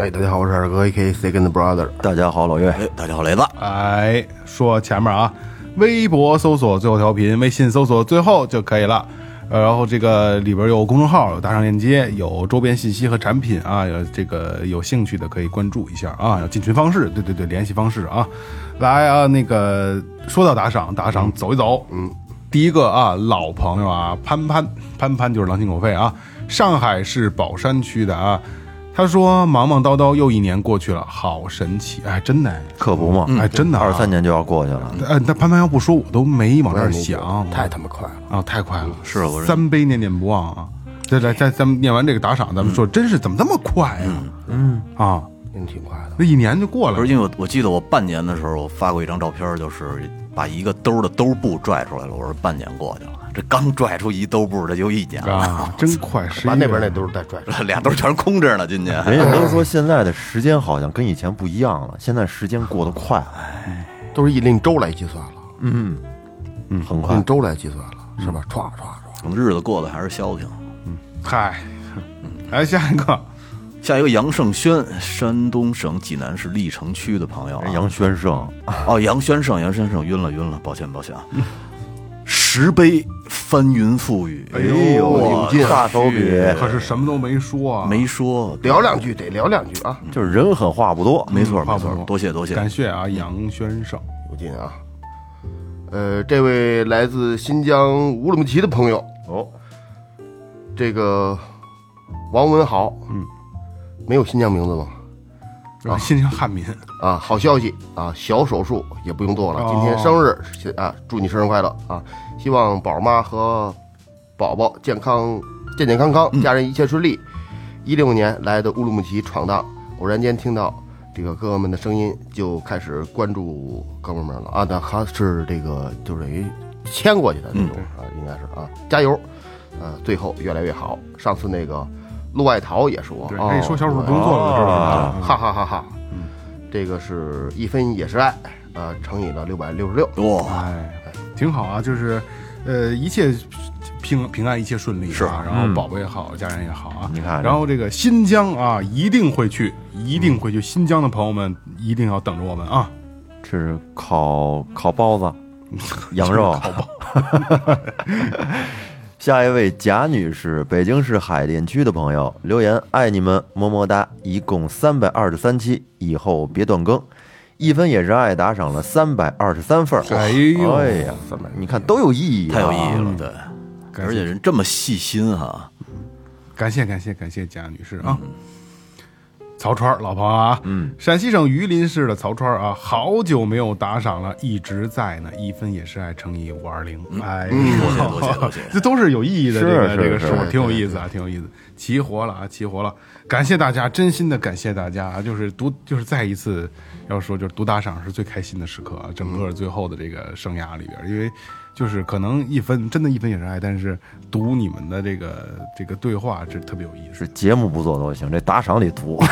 哎，大家好，我是二哥，A.K. Second Brother。大家好，老岳，哎，大家好，雷子，哎，说前面啊，微博搜索最后调频，微信搜索最后就可以了。呃，然后这个里边有公众号，有打赏链接，有周边信息和产品啊，有这个有兴趣的可以关注一下啊。有进群方式，对对对，联系方式啊。来啊，那个说到打赏，打赏走一走，嗯，第一个啊，老朋友啊，潘潘潘潘就是狼心狗肺啊，上海市宝山区的啊。他说：“忙忙叨叨又一年过去了，好神奇！哎，真的，可不嘛，哎，真的、啊，二三年就要过去了。哎，那潘潘要不说，我都没往那儿想，太他妈快了！啊，太快了！是我三杯念念不忘啊！再来，再咱们念完这个打赏，咱们说，真是怎么这么快啊？嗯啊，真挺快的。那一年就过了不是，因为我我记得我半年的时候，我发过一张照片，就是把一个兜的兜布拽出来了。我说半年过去了，这刚拽出一兜布，这就一年了，啊，真快！把那边那都是带拽出来。俩兜全空着呢。今年 人家都说现在的时间好像跟以前不一样了，现在时间过得快，都是以令周来计算了，嗯嗯，很快令。周来计算了，是吧？歘歘歘。日子过得还是消停。嗯嗨，来下一个，下一个杨胜轩，山东省济南市历城区的朋友啊，杨轩胜，哦，杨轩胜，杨轩胜晕了晕了，抱歉抱歉啊。十杯翻云覆雨，哎呦，大手笔，可是什么都没说啊，没说，聊两句得聊两句啊，就是人狠话不多，没错没错，多谢多谢。感谢啊，杨先生，有劲啊。呃，这位来自新疆乌鲁木齐的朋友，哦，这个王文豪，嗯，没有新疆名字吗？啊，新疆汉民，啊，好消息啊，小手术也不用做了。哦今天生日啊，祝你生日快乐啊！希望宝妈和宝宝健康健健康康，家人一切顺利。一六年来的乌鲁木齐闯荡，偶然间听到这个哥哥们的声音，就开始关注哥们们了啊。那他是这个就是等于牵过去的那种啊，应该是啊，加油！呃，最后越来越好。上次那个陆外桃也说，对，哦可以说小手术不用做了，知道吧？哈哈哈哈！这个是一分也是爱，呃，乘以了六百六十六。哇，哎，挺好啊，就是，呃，一切平平安，一切顺利是啊，然后宝宝也好，家人也好啊。你看然后这个新疆啊，一定会去，一定会去。新疆的朋友们一定要等着我们啊！吃烤烤包子，羊肉。烤包。下一位贾女士，北京市海淀区的朋友留言：爱你们，么么哒！一共三百二十三期，以后别断更。一分也是爱，打赏了三百二十三份儿。哎呦哎呀，你看都有意义、啊，太有意义了，对，而且人这么细心哈，感谢感谢感谢贾女士啊！曹川儿老朋友啊，嗯，陕西省榆林市的曹川儿啊，好久没有打赏了，一直在呢，一分也是爱乘以五二零，哎，多谢多谢多谢。这都是有意义的，这个这个数挺有意思啊，挺有意思，齐活了啊，齐活了，感谢大家，真心的感谢大家啊，就是读就是再一次要说就是读打赏是最开心的时刻啊，整个最后的这个生涯里边，因为就是可能一分真的一分也是爱，但是读你们的这个这个对话这特别有意思。是节目不做都行，这打赏得读。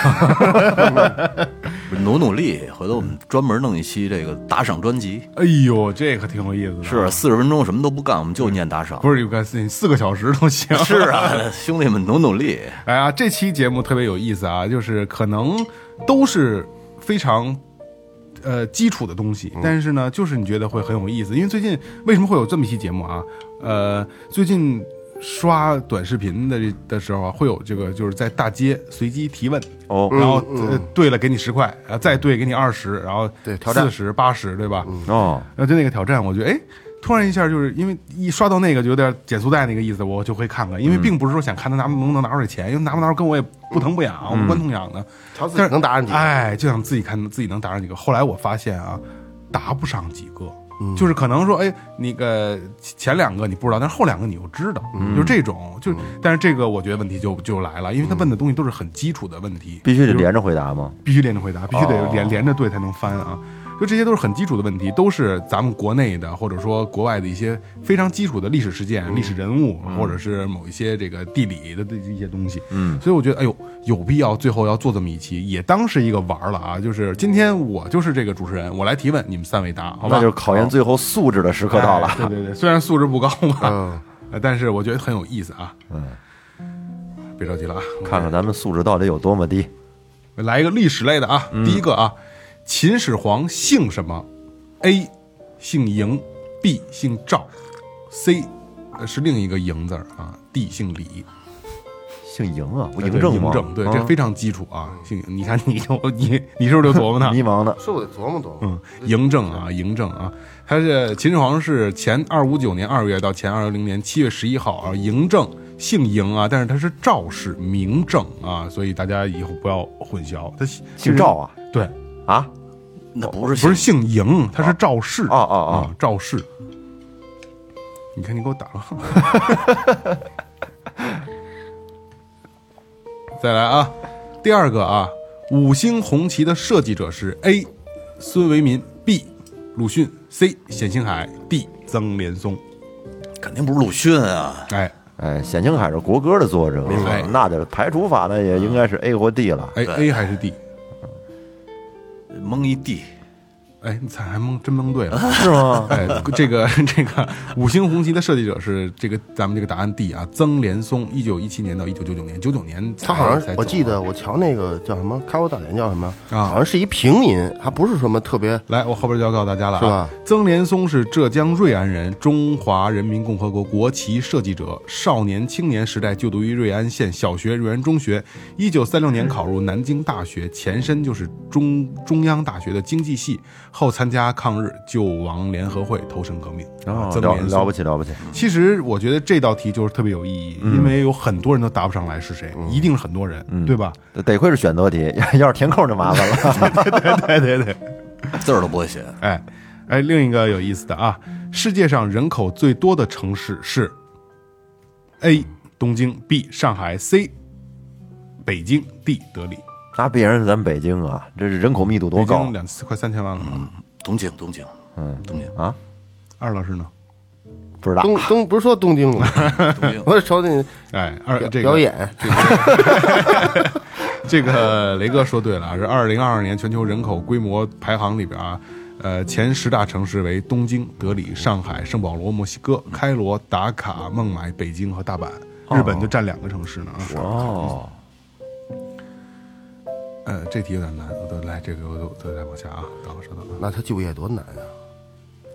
努努力，回头我们专门弄一期这个打赏专辑，哎呦，这可挺有意思的。是四十分钟什么都不干，我们就念打赏。不是有个四四个小时都行？是啊，兄弟们努努力，哎呀，这期节目特别有意思啊，就是可能都是非常呃基础的东西，但是呢，就是你觉得会很有意思。因为最近为什么会有这么一期节目啊？呃，最近刷短视频的的时候啊，会有这个就是在大街随机提问，哦。然后呃对了给你十块，然后再对给你二十，然后对挑战。四十八十，对吧？哦，然后就那个挑战，我觉得哎，突然一下就是因为一刷到那个就有点减速带那个意思，我就会看看，因为并不是说想看他拿能不能拿出来钱，因为拿不拿出跟我也不疼不痒，我无关痛痒的，瞧自己但是能打上几个哎，就想自己看自己能打上几个。后来我发现啊，答不上几个，就是可能说，哎，那个前两个你不知道，但是后两个你又知道，就是这种，就但是这个我觉得问题就就来了，因为他问的东西都是很基础的问题，必须得连着回答吗？必须连着回答，必须得哦。连连着对才能翻啊。就这些都是很基础的问题，都是咱们国内的或者说国外的一些非常基础的历史事件、历史人物，或者是某一些这个地理的这一些东西。嗯，所以我觉得，哎呦，有必要最后要做这么一期，也当是一个玩儿了啊。就是今天我就是这个主持人，我来提问，你们三位答，好吧？那就是考验最后素质的时刻到了哎。对对对，虽然素质不高吧，嗯，呃但是我觉得很有意思啊。嗯，别着急了啊，看看咱们素质到底有多么低。来一个历史类的啊，第一个啊，秦始皇姓什么？A. 姓嬴，B. 姓赵，C. 呃是另一个嬴字儿啊，D. 姓李。姓嬴啊，不对嬴政吗？嬴政，对，啊这非常基础啊。姓，你看你就你你是不是就琢磨呢？迷茫的。是我得琢磨琢磨。嗯，嬴政啊，嬴政啊，他是秦始皇是前二五九年二月到前二六零年七月十一号啊，嬴政姓嬴啊，但是他是赵氏名政啊，所以大家以后不要混淆，他姓姓赵啊？对，啊？那不是不是姓嬴，他是赵氏哦哦哦啊，赵氏。你看你给我打了，再来啊，第二个啊，五星红旗的设计者是 A. 孙维民，B. 鲁迅，C. 冼星海，D. 曾连松。肯定不是鲁迅啊，哎哎，冼星海是国歌的作者，白那就排除法呢，也应该是 A 或 D 了。哎，A 还是 D？蒙一地，哎，你猜还蒙真蒙对了。是吗？哎，这个 这个五星红旗的设计者是这个咱们这个答案 D 啊，曾连松，一九一七年到一九九九年，九九年他好像我记得我瞧那个叫什么开国大典叫什么啊好像是一平民，还不是什么特别来，我后边就要告诉大家了啊是吧。曾连松是浙江瑞安人，中华人民共和国国旗设计者。少年青年时代就读于瑞安县小学、瑞安中学。一九三六年 考入南京大学，前身就是中中央大学的经济系。后参加抗日救亡联合会，投身革命。哦，了了不起了不起。其实我觉得这道题就是特别有意义，因为有很多人都答不上来是谁，一定是很多人，对吧？得亏是选择题，要 是填空就麻烦了。对对对。字儿都不会写。哎，哎，另一个有意思的啊，世界上人口最多的城市是 A 东京，B 上海，C 北京，D 德里。那必然是咱北京啊，这是人口密度多高北京两快三千万了嗯。东京，东京，嗯，东京，啊？二老师呢？不知道。东东不是说东京吗？东京，我是瞅你 哎，二这个表演，这个雷哥说对了啊，是二零二二年全球人口规模排行里边啊，呃，前十大城市为东京、德里、上海、圣保罗、墨西哥、开罗、达卡、孟买、北京和大阪。日本就占两个城市呢啊。哦，呃，这题有点难，我都来这个，我都都再往下啊，等我稍等啊。那他就业多难啊！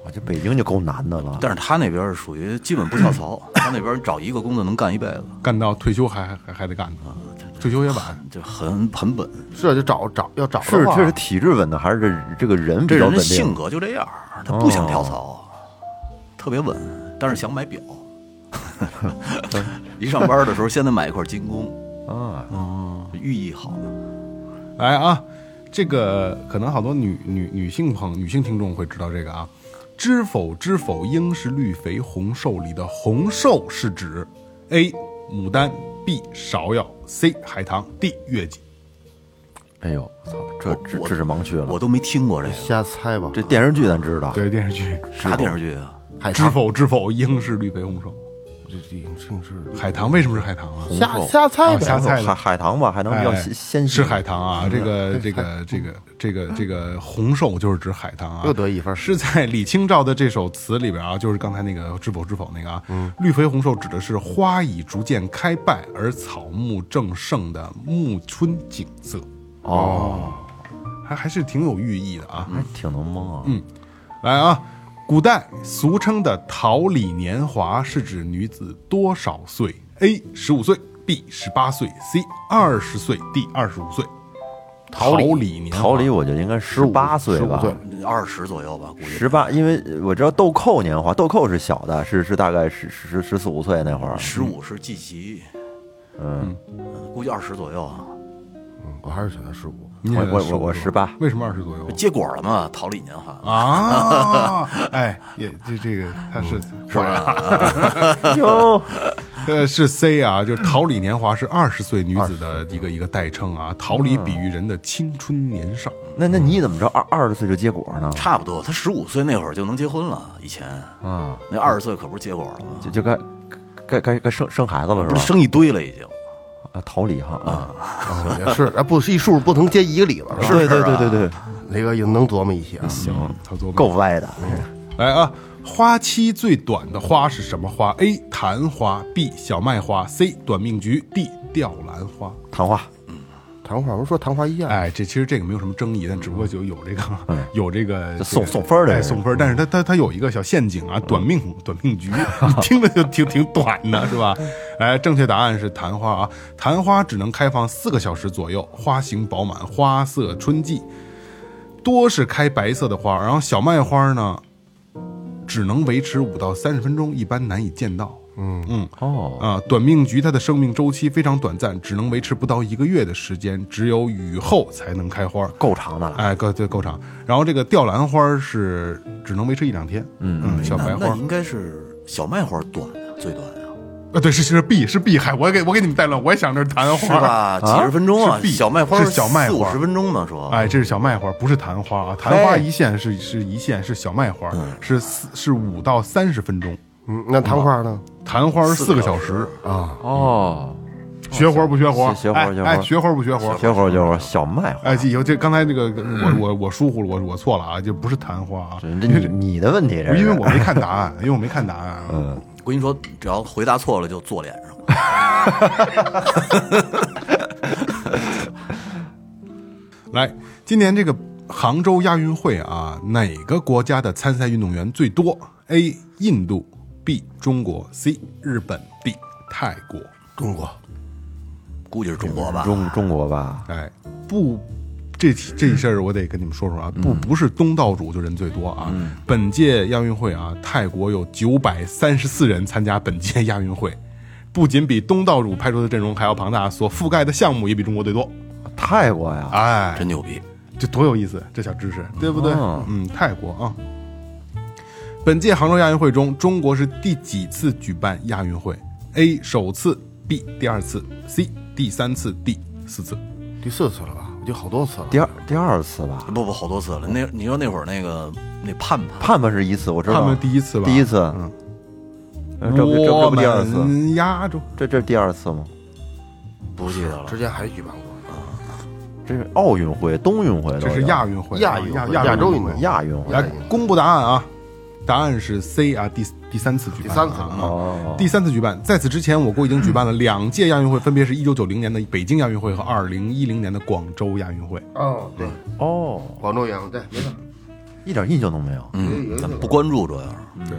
我这北京就够难的了。但是他那边是属于基本不跳槽，他那边找一个工作能干一辈子，干到退休还还还还得干呢，退休也晚。就很很稳。是啊就找找要找是的话这是体质稳的，还是这这个人这比较稳人的性？格就这样，他不想跳槽，特别稳，但是想买表。一上班的时候，先得买一块精工，啊，寓意好。来啊，这个可能好多女女女性朋女性听众会知道这个啊。知否知否，应是绿肥红瘦里的红瘦是指 A 牡丹，B 芍药，C 海棠，D 月季。哎呦，操，这这这是盲区了。我都没听过这个，瞎猜吧。这电视剧咱知道，对电视剧，啥电视剧啊？知否知否，应是绿肥红瘦。这这影视是海棠为什么是海棠啊？瞎瞎猜哦瞎呗。猜的海海棠吧，海棠比较哎鲜鲜是。海棠啊，这个这个这个这个这个红寿就是指海棠啊，又得一分是在李清照的这首词里边啊，就是刚才那个知否知否那个啊，绿肥红瘦指的是花已逐渐开败而草木正盛的暮春景色，哦，还还是挺有寓意的啊。还挺能蒙啊。嗯来啊，古代俗称的桃李年华是指女子多少岁？A 十五岁，B 十八岁，C 二十岁，D 二十五岁。桃李年华，桃李我觉得应该十八岁吧，二十左右吧，估计十八，因为我知道豆蔻年华，豆蔻是小的，是是大概十十十四五岁那会儿。十五是季集，嗯，估计二十左右啊。我还是选择十五。你我我我我15 18为什么二十左右？结果了嘛，桃李年华。啊，哎，也这这个他是是吧？哟，呃，是 C 啊，就是桃李年华是二十岁女子的一个一个代称啊，桃李比喻人的青春年少。那那你怎么知道二二十岁就结果呢？差不多，他十五岁那会儿就能结婚了。以前啊，那二十岁可不是结果了吗？就就该该该该生生孩子了是吧？生一堆了已经。啊，桃李哈啊，啊，也 是，啊，不是一数不能接一个李子，是吧？对对对对对，雷哥也能琢磨一些啊。行，他做够歪的。来啊，花期最短的花是什么花？A. 昙花，B. 小麦花，C. 短命菊，D. 吊兰花。昙花，昙花，不是说昙花一现，哎，这其实这个没有什么争议，但只不过就有这个 有这个送送分儿的送分儿。但是它它它有一个小陷阱啊，短命短命局，你听着就挺挺短的，是吧？哎，正确答案是昙花啊，昙花只能开放四个小时左右，花型饱满，花色春季，多是开白色的花，然后小麦花呢，只能维持五到三十分钟，一般难以见到。嗯嗯。哦，啊，短命菊它的生命周期非常短暂，只能维持不到一个月的时间，只有雨后才能开花。够长的了。哎，够对够长。然后这个吊兰花是只能维持一两天，嗯嗯，小白花那那应该是小麦花短呀，最短啊，啊，对，是是碧是碧海，我给我给你们带乱，我也想着是昙是花，吧？几十分钟啊，是 B，小麦花是小麦花四五十分钟呢，说。哎，这是小麦花，不是昙花啊，昙花一线是是一线，是小麦花，是四是五到三十分钟，嗯，那昙花呢？昙花是四个小时啊，哦，学活不学活？学学活哎学活哎，学活不学活？学会儿学活小麦花。哎，以后这刚才这个我我我疏忽了，我我错了啊，就不是昙花啊，这你你的问题，因为我没看答案，因为我没看答案啊。嗯，我跟你说，只要回答错了就坐脸上。来，今年这个杭州亚运会啊，哪个国家的参赛运动员最多？A. 印度，B. 中国，C. 日本，D. 泰国。中国，估计是中国吧。中中国吧，哎，不，这这事儿我得跟你们说说啊，不不是东道主就人最多啊。本届亚运会啊，泰国有九百三十四人参加本届亚运会，不仅比东道主派出的阵容还要庞大，所覆盖的项目也比中国最多。泰国呀，哎，真牛逼！这多有意思，这小知识，对不对？嗯嗯，泰国啊。本届杭州亚运会中，中国是第几次举办亚运会？A. 首次，B. 第二次，C. 第三次，D. 四次。第四次了吧？我觉得好多次了。第二第二次吧，不不，好多次了。那你说那会儿那个那盼盼，盼盼是一次，我知道。盼盼第一次吧？第一次，嗯，呃这不这这不第二次，我们亚洲这这是第二次吗？不记得了之。前还举办过这是奥运会、冬运会这是亚运会啊，亚运会亚亚洲运会。亚运会。来公布答案啊！答案是 C 啊，第第三次举办，第三次啊，哦，第三次举办。在此之前，我国已经举办了两届亚运会，分别是一九九零年的北京亚运会和二零一零年的广州亚运会。哦，对，哦，广州亚运会对，没错。一点印象都没有。嗯，咱们不关注主要是。对，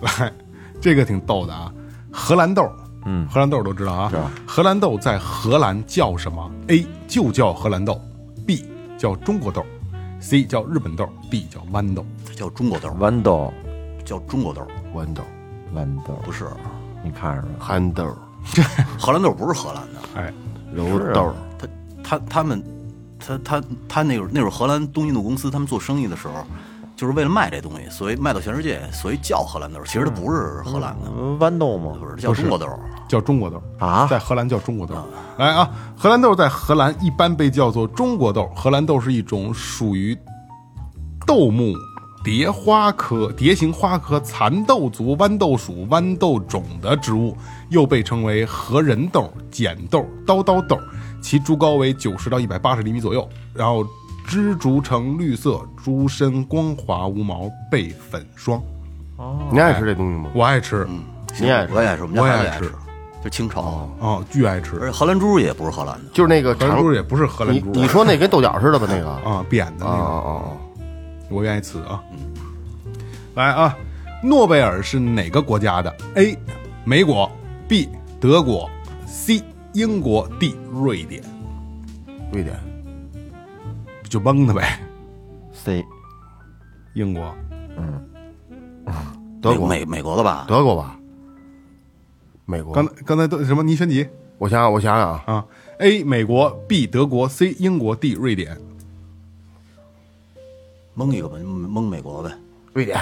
来，这个挺逗的啊。荷兰豆，嗯荷兰豆都知道啊。荷兰豆在荷兰叫什么？A 就叫荷兰豆，B 叫中国豆，C 叫日本豆，D 叫豌豆。它叫中国豆，豌豆，叫中国豆，豌豆、豌豆，不是你看着没？憨豆、荷兰豆，不是荷兰的。哎，柔豆，他他他们，他他他那会儿那会儿荷兰东印度公司他们做生意的时候，就是为了卖这东西，所以卖到全世界，所以叫荷兰豆。其实它不是荷兰的，呃豌豆吗？不是叫中国豆。叫中国豆啊在荷兰叫中国豆。来啊，荷兰豆在荷兰一般被叫做中国豆。荷兰豆是一种属于豆目蝶花科蝶形花科蚕豆族豌豆属豌豆种的植物，又被称为荷仁豆、碱豆、刀刀豆。其株高为九十到一百八十厘米左右，然后枝竹呈绿色，株身光滑无毛，被粉霜。哦你爱吃这东西吗？我爱吃，嗯你爱吃我也爱吃，我们家我也爱吃孩子也爱吃，就清炒。哦，巨爱吃。而且荷兰猪也不是荷兰的，就是那个荷兰长猪也不是荷兰你猪，你说那跟豆角似的吧？那个啊啊，扁的那啊个，啊！我愿意吃啊。来啊，诺贝尔是哪个国家的？A. 美国，B. 德国，C. 英国，D. 瑞典。瑞典、就蒙他呗。C 英国，嗯德国、美美国的吧？德国吧？美国刚。才刚才都什么？你选几我想想，我想想啊，啊：A. 美国，B. 德国，C. 英国，D. 瑞典。蒙一个吧，蒙美国呗。瑞典，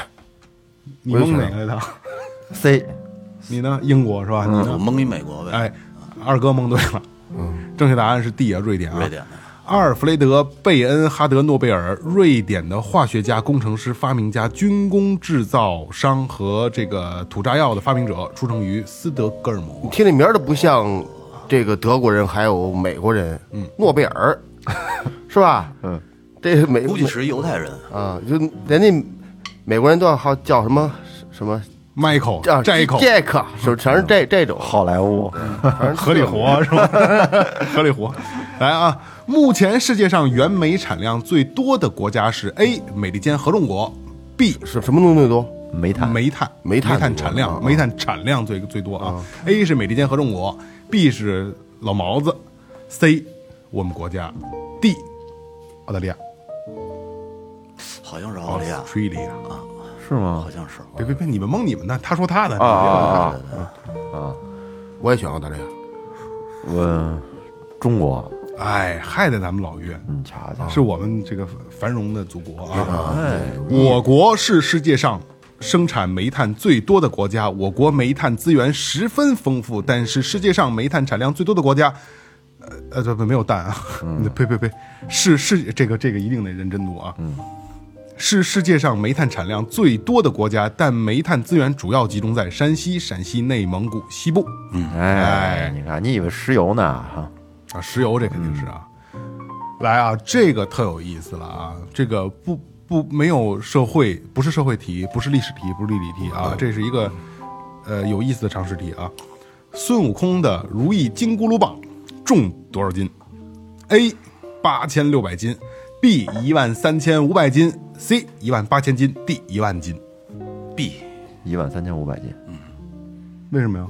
你蒙哪个来的？C 你呢？英国是吧？你呢？我蒙一美国呗。哎，二哥蒙对了。嗯，正确答案是 D 啊，瑞典啊。瑞典的。阿尔弗雷德·贝恩哈德诺贝尔，瑞典的化学家、工程师、发明家、军工制造商和这个土炸药的发明者，出生于斯德哥尔摩。听这名儿都不像这个德国人，还有美国人，嗯，诺贝尔，是吧？嗯，这个 美估计是犹太人。啊，就人家美国人都要好叫什么什么 Michael 叫摘口杰克，是全是这这种。好莱坞，合理活是吧？合理活。来啊，目前世界上原煤产量最多的国家是 A. 美利坚合众国，B. 是什么东西最多？煤炭，煤炭，煤炭炭产量，煤炭产量最最多啊。A 是美利坚合众国，B 是老毛子，C 我们国家，D 澳大利亚。好像是澳大利亚，Australia。啊，是吗？好？像是。别别别，你们蒙你们的，他说他的啊啊啊啊！我也选澳大利亚。我中国，哎，害得咱们老岳，你瞧瞧，是我们这个繁荣的祖国啊。哎，我国是世界上生产煤炭最多的国家，我国煤炭资源十分丰富，但是世界上煤炭产量最多的国家，呃呃不不没有蛋啊，呸呸呸，是是这个这个一定得认真读啊，嗯，是世界上煤炭产量最多的国家，但煤炭资源主要集中在山西、陕西、内蒙古西部，嗯哎，你看，你以为石油呢？哈，啊，石油这肯定是啊。来啊，这个特有意思了啊！这个不不没有社会，不是社会题，不是历史题，不是地理题啊，这是一个呃有意思的常识题啊。孙悟空的如意金箍噜棒重多少斤？A 八千六百斤，B 一万三千五百斤，C 一万八千斤，D 一万斤。B 一万三千五百斤，为什么呀？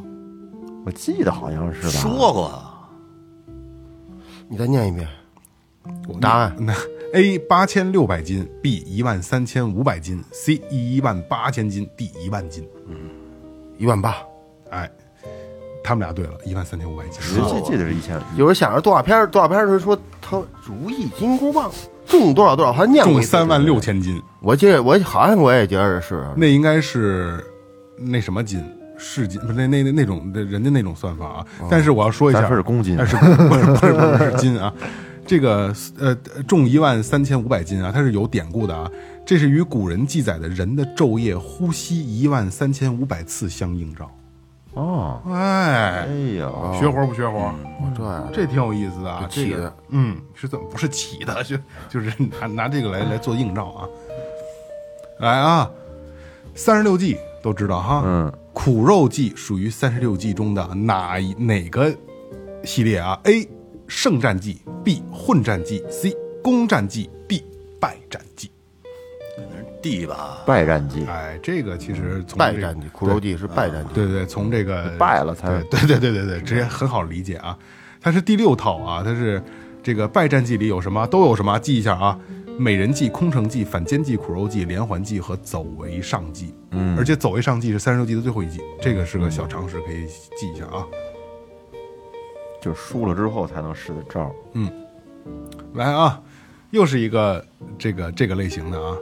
我记得好像是吧？说过啊，你再念一遍。答案那 A 八千六百斤，B 一万三千五百斤，C 一万八千斤，D 一万斤。一万八。哎，他们俩对了，一万三千五百斤。我记记得是一千，有人想着动画片儿，动画片时候说他如意金箍棒重多少多少，还念过三万六。千斤，我记得我好像我也觉得是那应该是那什么斤，市斤，不是那那那那种人家那种算法啊。但是我要说一下，是公斤不是不是不是不是是斤啊？这个呃重一万三千五百斤啊，它是有典故的啊。这是与古人记载的人的昼夜呼吸一万三千五百次相映照。哦，哎哎，呦，学活不学活？对这这挺有意思的啊，这个起的嗯，是怎么不是起的？就就是拿拿这个来来做映照啊。来啊，三十六计都知道哈，嗯，苦肉计属于三十六计中的哪一哪个系列啊？A. 胜战计，B. 混战计，C. 攻战计，D. 败战计。D 吧，败战绩，哎，这个其实败战绩，苦肉计是败战绩。对对，从这个败了才对对对对对，直接很好理解啊。它是第六套啊，它是这个败战绩里有什么都有什么，记一下啊。美人计、空城计、反间计、苦肉计、连环计和走为上计。嗯，而且走为上计是三十六计的最后一计，这个是个小常识，可以记一下啊。就是输了之后才能使的招嗯。来啊，又是一个这个这个类型的啊，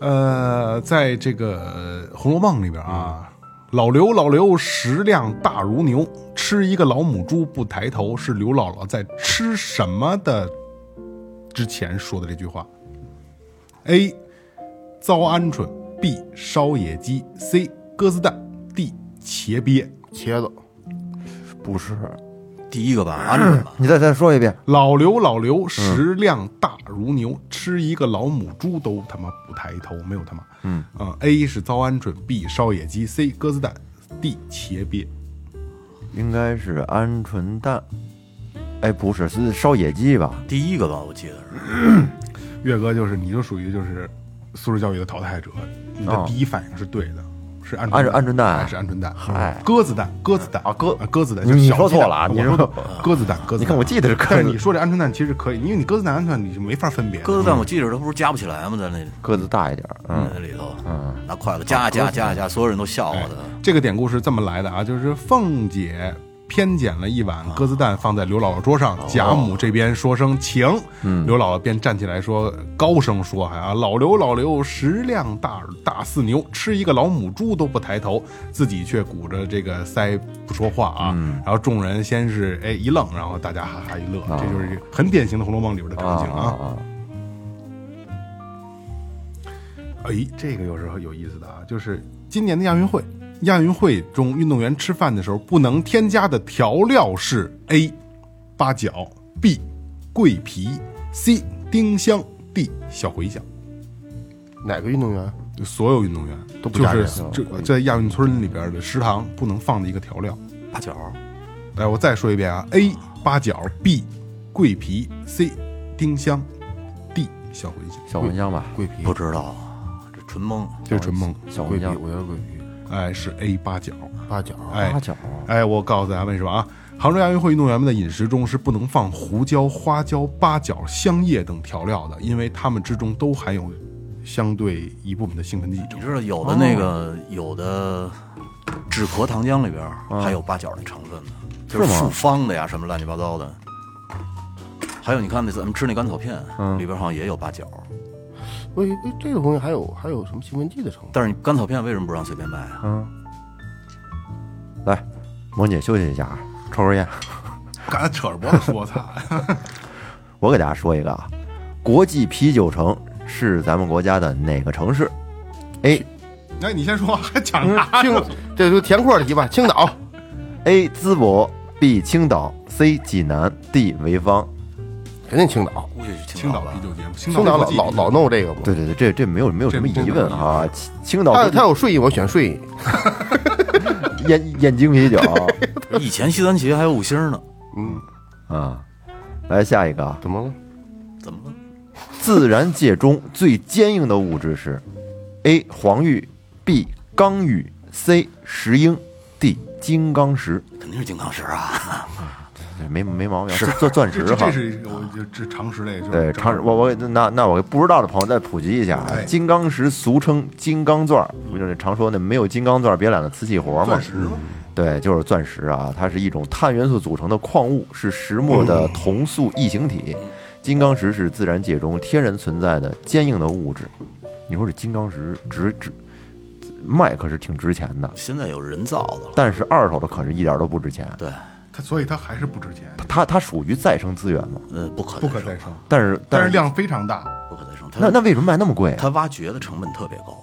呃，在这个《红楼梦》里边啊，老刘老刘食量大如牛，吃一个老母猪不抬头，是刘姥姥在吃什么的之前说的这句话。A. 糟鹌鹑，B. 烧野鸡，C. 鸽子蛋，D. 茄鳖。茄子，不是，第一个吧，鹌鹑吧，你再再说一遍。老刘老刘食量大如牛，吃一个老母猪都他妈不抬头，没有他妈。嗯啊、a 是糟鹌鹑，B 烧野鸡，C 鸽子蛋，D 茄鳖。应该是鹌鹑蛋，哎，不是，是烧野鸡吧？第一个吧，我记得是。岳哥就是你就属于就是素质教育的淘汰者，你的哦第一反应是对的，是鹌鹌鹑鹌鹑蛋哎是鹌鹑蛋，嗨鸽子蛋，鸽子蛋啊鸽鸽子蛋，你说错了啊你说 鸽子蛋，鸽子蛋。你看我记得是鸽子但是你说这鹌鹑蛋其实可以，因为你鸽子蛋、鹌鹑蛋你就没法分别。鸽子蛋我记着它不是夹不起来吗？在那鸽子大一点儿，嗯，那里头，嗯，拿筷子夹夹夹夹，所有人都笑话的。这个典故是这么来的啊，就是凤姐偏捡了一碗鸽子蛋放在刘姥姥桌上，贾母这边说声请，刘姥姥便站起来说，高声说还啊，老刘老刘食量大耳大似牛，吃一个老母猪都不抬头，自己却鼓着这个腮不说话啊。然后众人先是哎一愣，然后大家哈哈一乐，这就是很典型的《红楼梦》里边的场景啊啊！哎，这个又是有意思的啊，就是今年的亚运会。亚运会中，运动员吃饭的时候不能添加的调料是：A. 八角，B. 桂皮，C. 丁香，D. 小茴香。哪个运动员？所有运动员都不加就是这在亚运村里边的食堂不能放的一个调料。八角，来，我再说一遍啊：A. 八角，B. 桂皮，C. 丁香，D. 小茴香。小茴香吧，桂皮不知道，这纯蒙。这是纯蒙。小茴香，我觉得桂皮。哎，是 A 八角，八角，哎八角，哎，我告诉大家为什么啊？杭州亚运会运动员们的饮食中是不能放胡椒、花椒、八角、香叶等调料的，因为它们之中都含有相对一部分的兴奋剂。你知道有的那个有的止咳糖浆里边还有八角的成分呢，就是复方的呀，什么乱七八糟的。还有你看那咱们吃那甘草片，里边好像也有八角，我以为这个东西还有还有什么兴奋剂的成分？但是你甘草片为什么不让随便卖啊？嗯，来，萌姐休息一下啊，抽根烟。刚才扯着脖子说，操！我给大家说一个啊，国际啤酒城是咱们国家的哪个城市？A 那你先说，还讲啥？青，这就填空题吧。青岛，A 淄博，B 青岛，C 济南，D 潍坊。肯定青岛。估计是青岛吧啤酒节目，青青岛老老老弄这个嘛。对对对，这这没有没有什么疑问啊。青青岛他他有睡意，我选睡意。燕 燕京啤酒以前西三旗还有五星呢，嗯，啊。来下一个啊，怎么了？怎么了？自然界中最坚硬的物质是 A 黄玉，B 刚玉，C 石英，D 金刚石。肯定是金刚石啊！没没毛病，是钻钻石哈这这。是我就这常识类，就是对，常识我我那那我不知道的朋友再普及一下金刚石俗称金刚钻，不就是常说那没有金刚钻别揽了瓷器活嘛钻？石吗？对，就是钻石啊，它是一种碳元素组成的矿物，是石墨的同素异形体。金刚石是自然界中天然存在的坚硬的物质。你说这金刚石值值卖可是挺值钱的，现在有人造的，但是二手的可是一点都不值钱。对，它所以它还是不值钱，它它属于再生资源吗，呃，不可不可再生，但是是但是量非常大。不可再生。它那那为什么卖那么贵啊？它挖掘的成本特别高，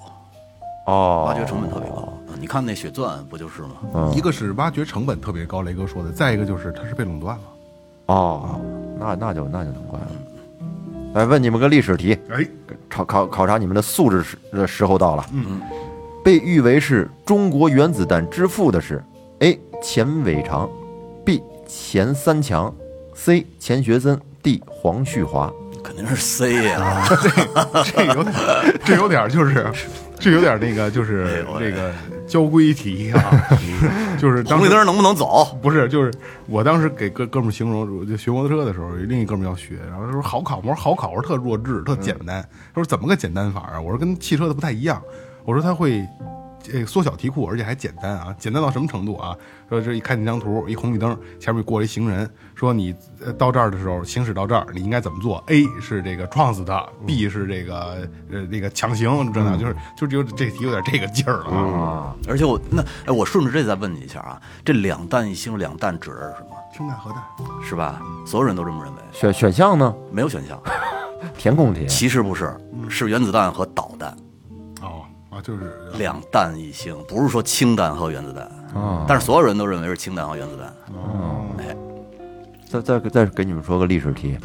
哦，挖掘成本特别高。啊你看那血钻不就是吗？嗯一个是挖掘成本特别高，雷哥说的；再一个就是它是被垄断了。哦，那那就那就难怪了。来问你们个历史题，哎，考考考察你们的素质时的时候到了。嗯，被誉为是中国原子弹之父的是 A. 钱伟长钱三强，C. 钱学森，D. 黄旭华。肯定是 C 呀、这有点，这有点就是，这有点那个就是这个交规题啊，就是当红绿灯能不能走？不是，就是我当时给哥哥们儿形容，我就学摩托车的时候，另一哥们儿要学，然后他说好考，我说好考，我说特弱智，特简单。他说怎么个简单法啊？我说跟汽车的不太一样，我说他会。这个缩小题库，而且还简单啊！简单到什么程度啊？说这一看那张图，一红绿灯，前面过了一行人，说你呃到这儿的时候，行驶到这儿，你应该怎么做？A 是这个撞死他，B 是这个呃那个强行，真的就是就就这题有点这个劲儿了啊！而且我那哎，我顺着这再问你一下啊，这两弹一星，两弹指的是什么？氢弹核弹，是吧？所有人都这么认为，选选项呢？没有选项。填空题。其实不是，是原子弹和导弹哦啊，就是两弹一星，不是说氢弹和原子弹。啊但是所有人都认为是氢弹和原子弹。哎，再再再给你们说个历史题，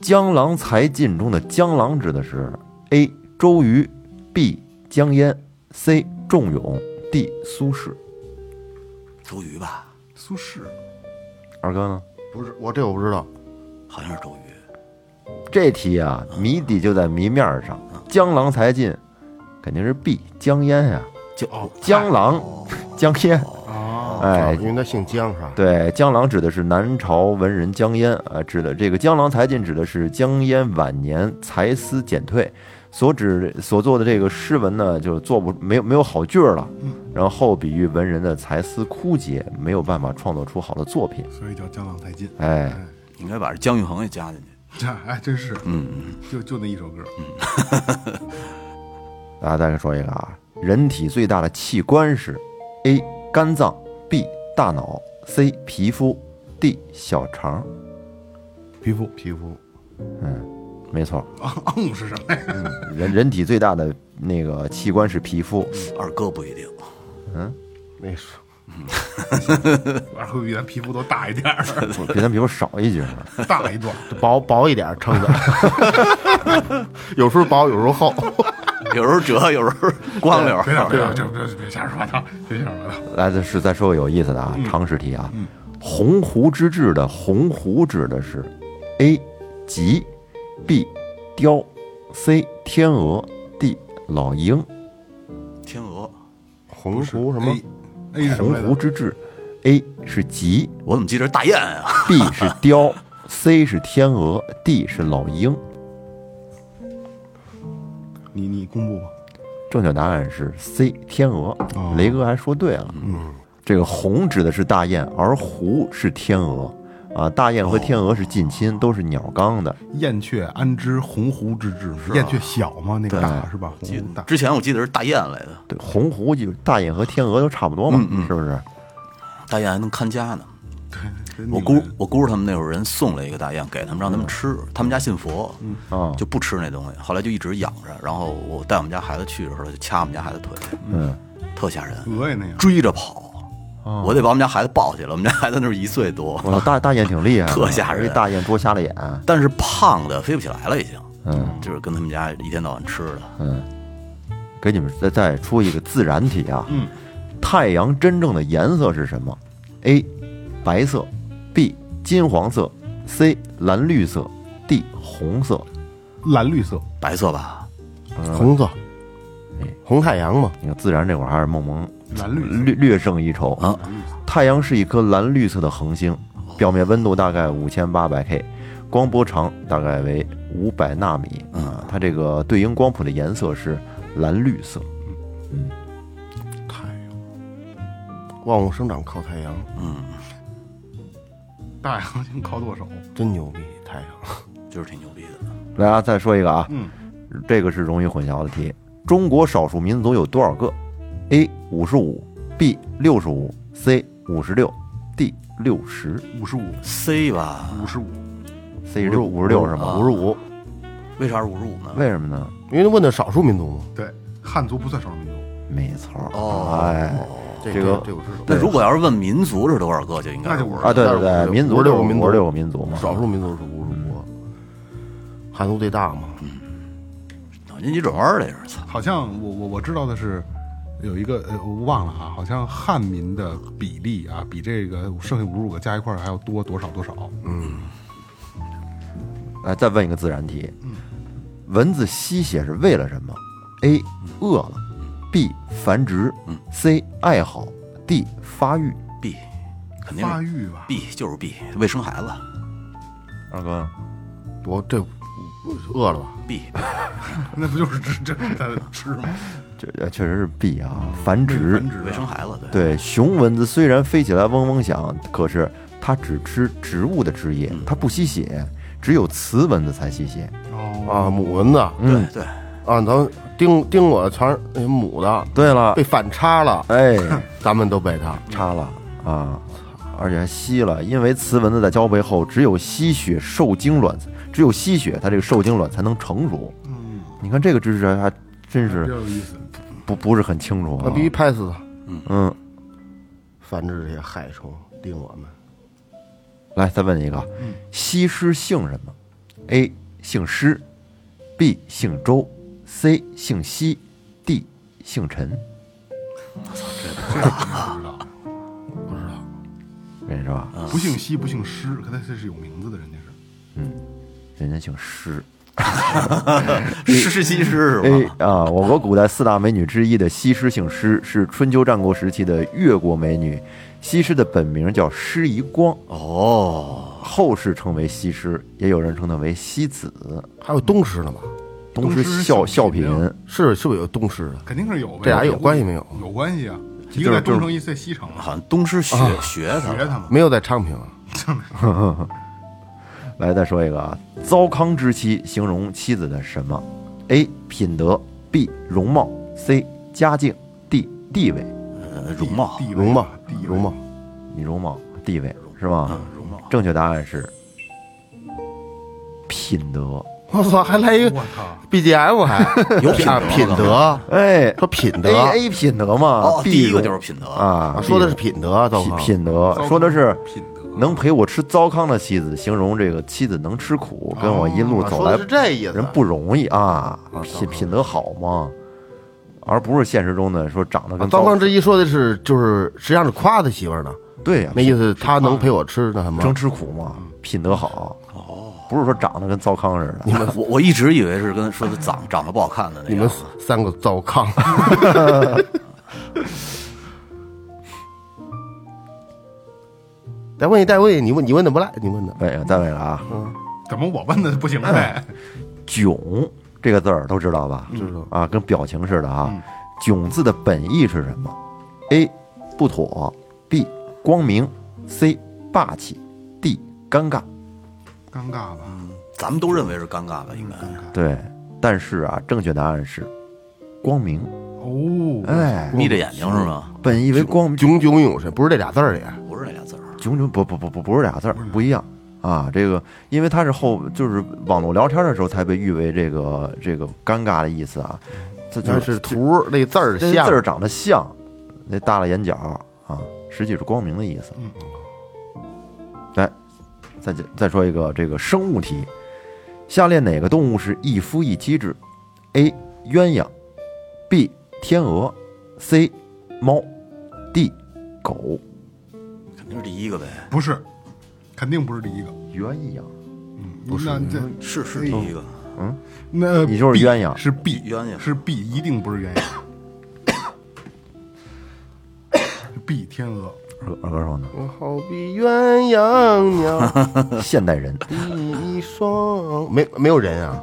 江郎才尽》中的江郎指的是 A. 周瑜，B. 江淹，C. 仲永，D. 苏轼。周瑜吧，苏轼。二哥呢？不是我这我不知道。好像是周瑜。这题啊，谜底就在谜面儿上。江郎才尽，肯定是 B 江淹呀、江江郎、江淹。哦，哎，因为他姓江是吧？对，江郎指的是南朝文人江淹啊，指的这个江郎才尽指的是江淹晚年才思减退，所指所做的这个诗文呢，就做不没有没有好句儿了，然后后比喻文人的才思枯竭，没有办法创作出好的作品。所以叫江郎才尽。哎，应该把这姜育恒也加进去。这哎，真是，嗯，就就那一首歌，啊，再说一个啊，人体最大的器官是 A 肝脏，B 大脑，C 皮肤，D 小肠。皮肤皮肤嗯没错，嗯是什么呀？人人体最大的那个器官是皮肤。二哥不一定。嗯那是二哥比咱皮肤都大一点儿，比咱皮肤少一截儿。大一段。薄薄一点撑的 有时候薄，有时候厚。有时候折，有时候光溜。别别别别别别瞎说八道，别瞎说八道。来，这是再说个有意思的啊，常识题啊。鸿鹄之志的鸿鹄指的是 A 吉，B 雕，C 天鹅，D 老鹰。天鹅，鸿鹄什么？A 鸿？鹄之志，A 是吉我怎么记得是大雁啊？B 是雕，C 是天鹅，D 是老鹰。你你公布吧。正确答案是 C 天鹅哦。雷哥还说对了，嗯，这个鸿指的是大雁，而鹄是天鹅。啊，大雁和天鹅是近亲，都是鸟纲的。燕雀安知鸿鹄之志？燕雀小吗？那个大是吧？鸿鹄大。之前我记得是大雁来的，对，鸿鹄就大雁和天鹅都差不多嘛，嗯嗯是不是？大雁还能看家呢。真我姑我姑他们那会儿人送了一个大雁给他们，让他们吃。他们家信佛，嗯，就不吃那东西。后来就一直养着。然后我带我们家孩子去的时候，就掐我们家孩子腿，嗯，特吓人，鹅也那样。追着跑。哦我得把我们家孩子抱起来。我们家孩子那是一岁多，我操，大大雁挺厉害，特吓人这大雁多瞎了眼。但是胖的飞不起来了，已经。嗯，就是跟他们家一天到晚吃的。嗯，给你们再再出一个自然题啊。嗯，太阳真正的颜色是什么？A. 白色，B. 金黄色，C. 蓝绿色，D. 红色。蓝绿色，白色吧，红色哎，红太阳嘛。你看自然这会儿还是梦萌蓝绿略略胜一筹啊。太阳是一颗蓝绿色的恒星，表面温度大概五千八百 K，光波长大概为五百纳米啊。它这个对应光谱的颜色是蓝绿色。嗯太阳，万物生长靠太阳，大洋星靠舵手。真牛逼！太阳，就是挺牛逼的。来啊，再说一个啊，嗯，这个是容易混淆的题。中国少数民族有多少个？A. 五十五，B. 六十五，C. 五十六，D. 六十。五十五，C 吧，五十五，C 是五十六是吗？五十五，为啥是五十五呢？为什么呢？因为问的少数民族嘛。对，汉族不算少数民族。没错儿。哦哎，这这个这我知道。那如果要是问民族是多少个，就应该是那就五十啊，对对对，民族56个民族五十六个民族嘛。少数民族是五十五，汉族最大嘛。脑筋急转弯儿这是。操，好像我我我知道的是，有一个呃我忘了啊，好像汉民的比例啊，比这个剩下五十五个加一块儿还要多多少多少。来，再问一个自然题。蚊子吸血是为了什么？A. 饿了，B. 繁殖，C. 爱好，D. 发育。B，肯定发育吧，B，就是 B，为生孩子。二哥，我这饿了吧？B，那不就是这这这吃吗？这呃确实是 B 啊，繁殖繁。殖啊为生孩子，对。对，雄蚊子虽然飞起来嗡嗡响，可是它只吃植物的汁液，它不吸血，只有雌蚊子才吸血。哦，啊，母蚊子啊，嗯，对，咱叮叮我的全是那母的，对了被，反插了，哎，咱们都被它。插了啊，而且还吸了，因为雌蚊子在交配后只有吸血受精卵，只有吸血，它这个受精卵才能成熟。嗯，你看这个知识还真是有意思。不不是很清楚啊那必。须拍死它，嗯，繁殖这些害虫叮我们。来再问一个，西施姓什么？A 姓施，B 姓周，C 姓西，D 姓陈。这个不知道，跟你说啊，不姓西，不姓施，可他这是有名字的，人家是。嗯人家姓施。施西施是吧？啊，我国古代四大美女之一的西施姓施，是春秋战国时期的越国美女。西施的本名叫施夷光，哦，后世称为西施，也有人称她为西子。还有东施呢吧？东施效效效品，品是是不是有东施的？肯定是有呗，这俩有关系没有？有关系啊，就一个在东城，一个在西城啊，好像东施学学他学他们。没有在昌平啊，来，再说一个啊，糟糠之妻形容妻子的什么？A. 品德，B. 容貌，C. 家境，D. 地位。呃，容貌，容貌容貌，你容貌、地位是吧？嗯，容貌。正确答案是品德。我操，还来一个我操，BGM 还有品 品德，哎。说品德，A A 品德嘛第一个就是品德。啊啊，，说的是品德，糟品，品德，说的是品德。能陪我吃糟糠的妻子，形容这个妻子能吃苦，跟我一路走来这意思。人。不容易啊，啊品品德好嘛，而不是现实中的说长得啊跟糟糠。之一说的是，就是实际上是夸他媳妇儿呢，对呀，那意思他能陪我吃那什么？争？吃苦嘛，品德好。哦，不是说长得跟糟糠似的。你们我我一直以为是跟说的长长得不好看的那你们。三个糟糠。再问一，再问一，你问你问的不赖，你问的，哎呀，单位了啊，怎么我问的不行呗？囧这个字儿都知道吧？知道啊，跟表情似的啊。囧字的本意是什么？A. 不妥，B. 光明，C. 霸气，D. 尴尬。尴尬吧？咱们都认为是尴尬吧？应该对，但是啊，正确答案是光明。哦，哎，眯着眼睛是吗？本以为光，炯炯有神，不是这俩字儿也。不是这俩字儿。炯炯不不不不不是俩字儿，不一样啊。这个因为它是后就是网络聊天的时候才被誉为这个这个尴尬的意思啊。这就是图那字儿这像字儿长得像，那大了眼角啊，实际是光明的意思。嗯来，再再再说一个这个生物题，下列哪个动物是一夫一妻制？A. 鸳鸯，B. 天鹅，C. 猫，D. 狗。肯定是第一个呗。不是，肯定不是第一个。鸳鸯，嗯不是，那这是是第一个。嗯那你就是鸳鸯是 B 鸳鸯是 B，一定不是鸳鸯。B 天鹅，二哥二哥说呢？我好比鸳鸯鸟 现代人一双，没没有人啊？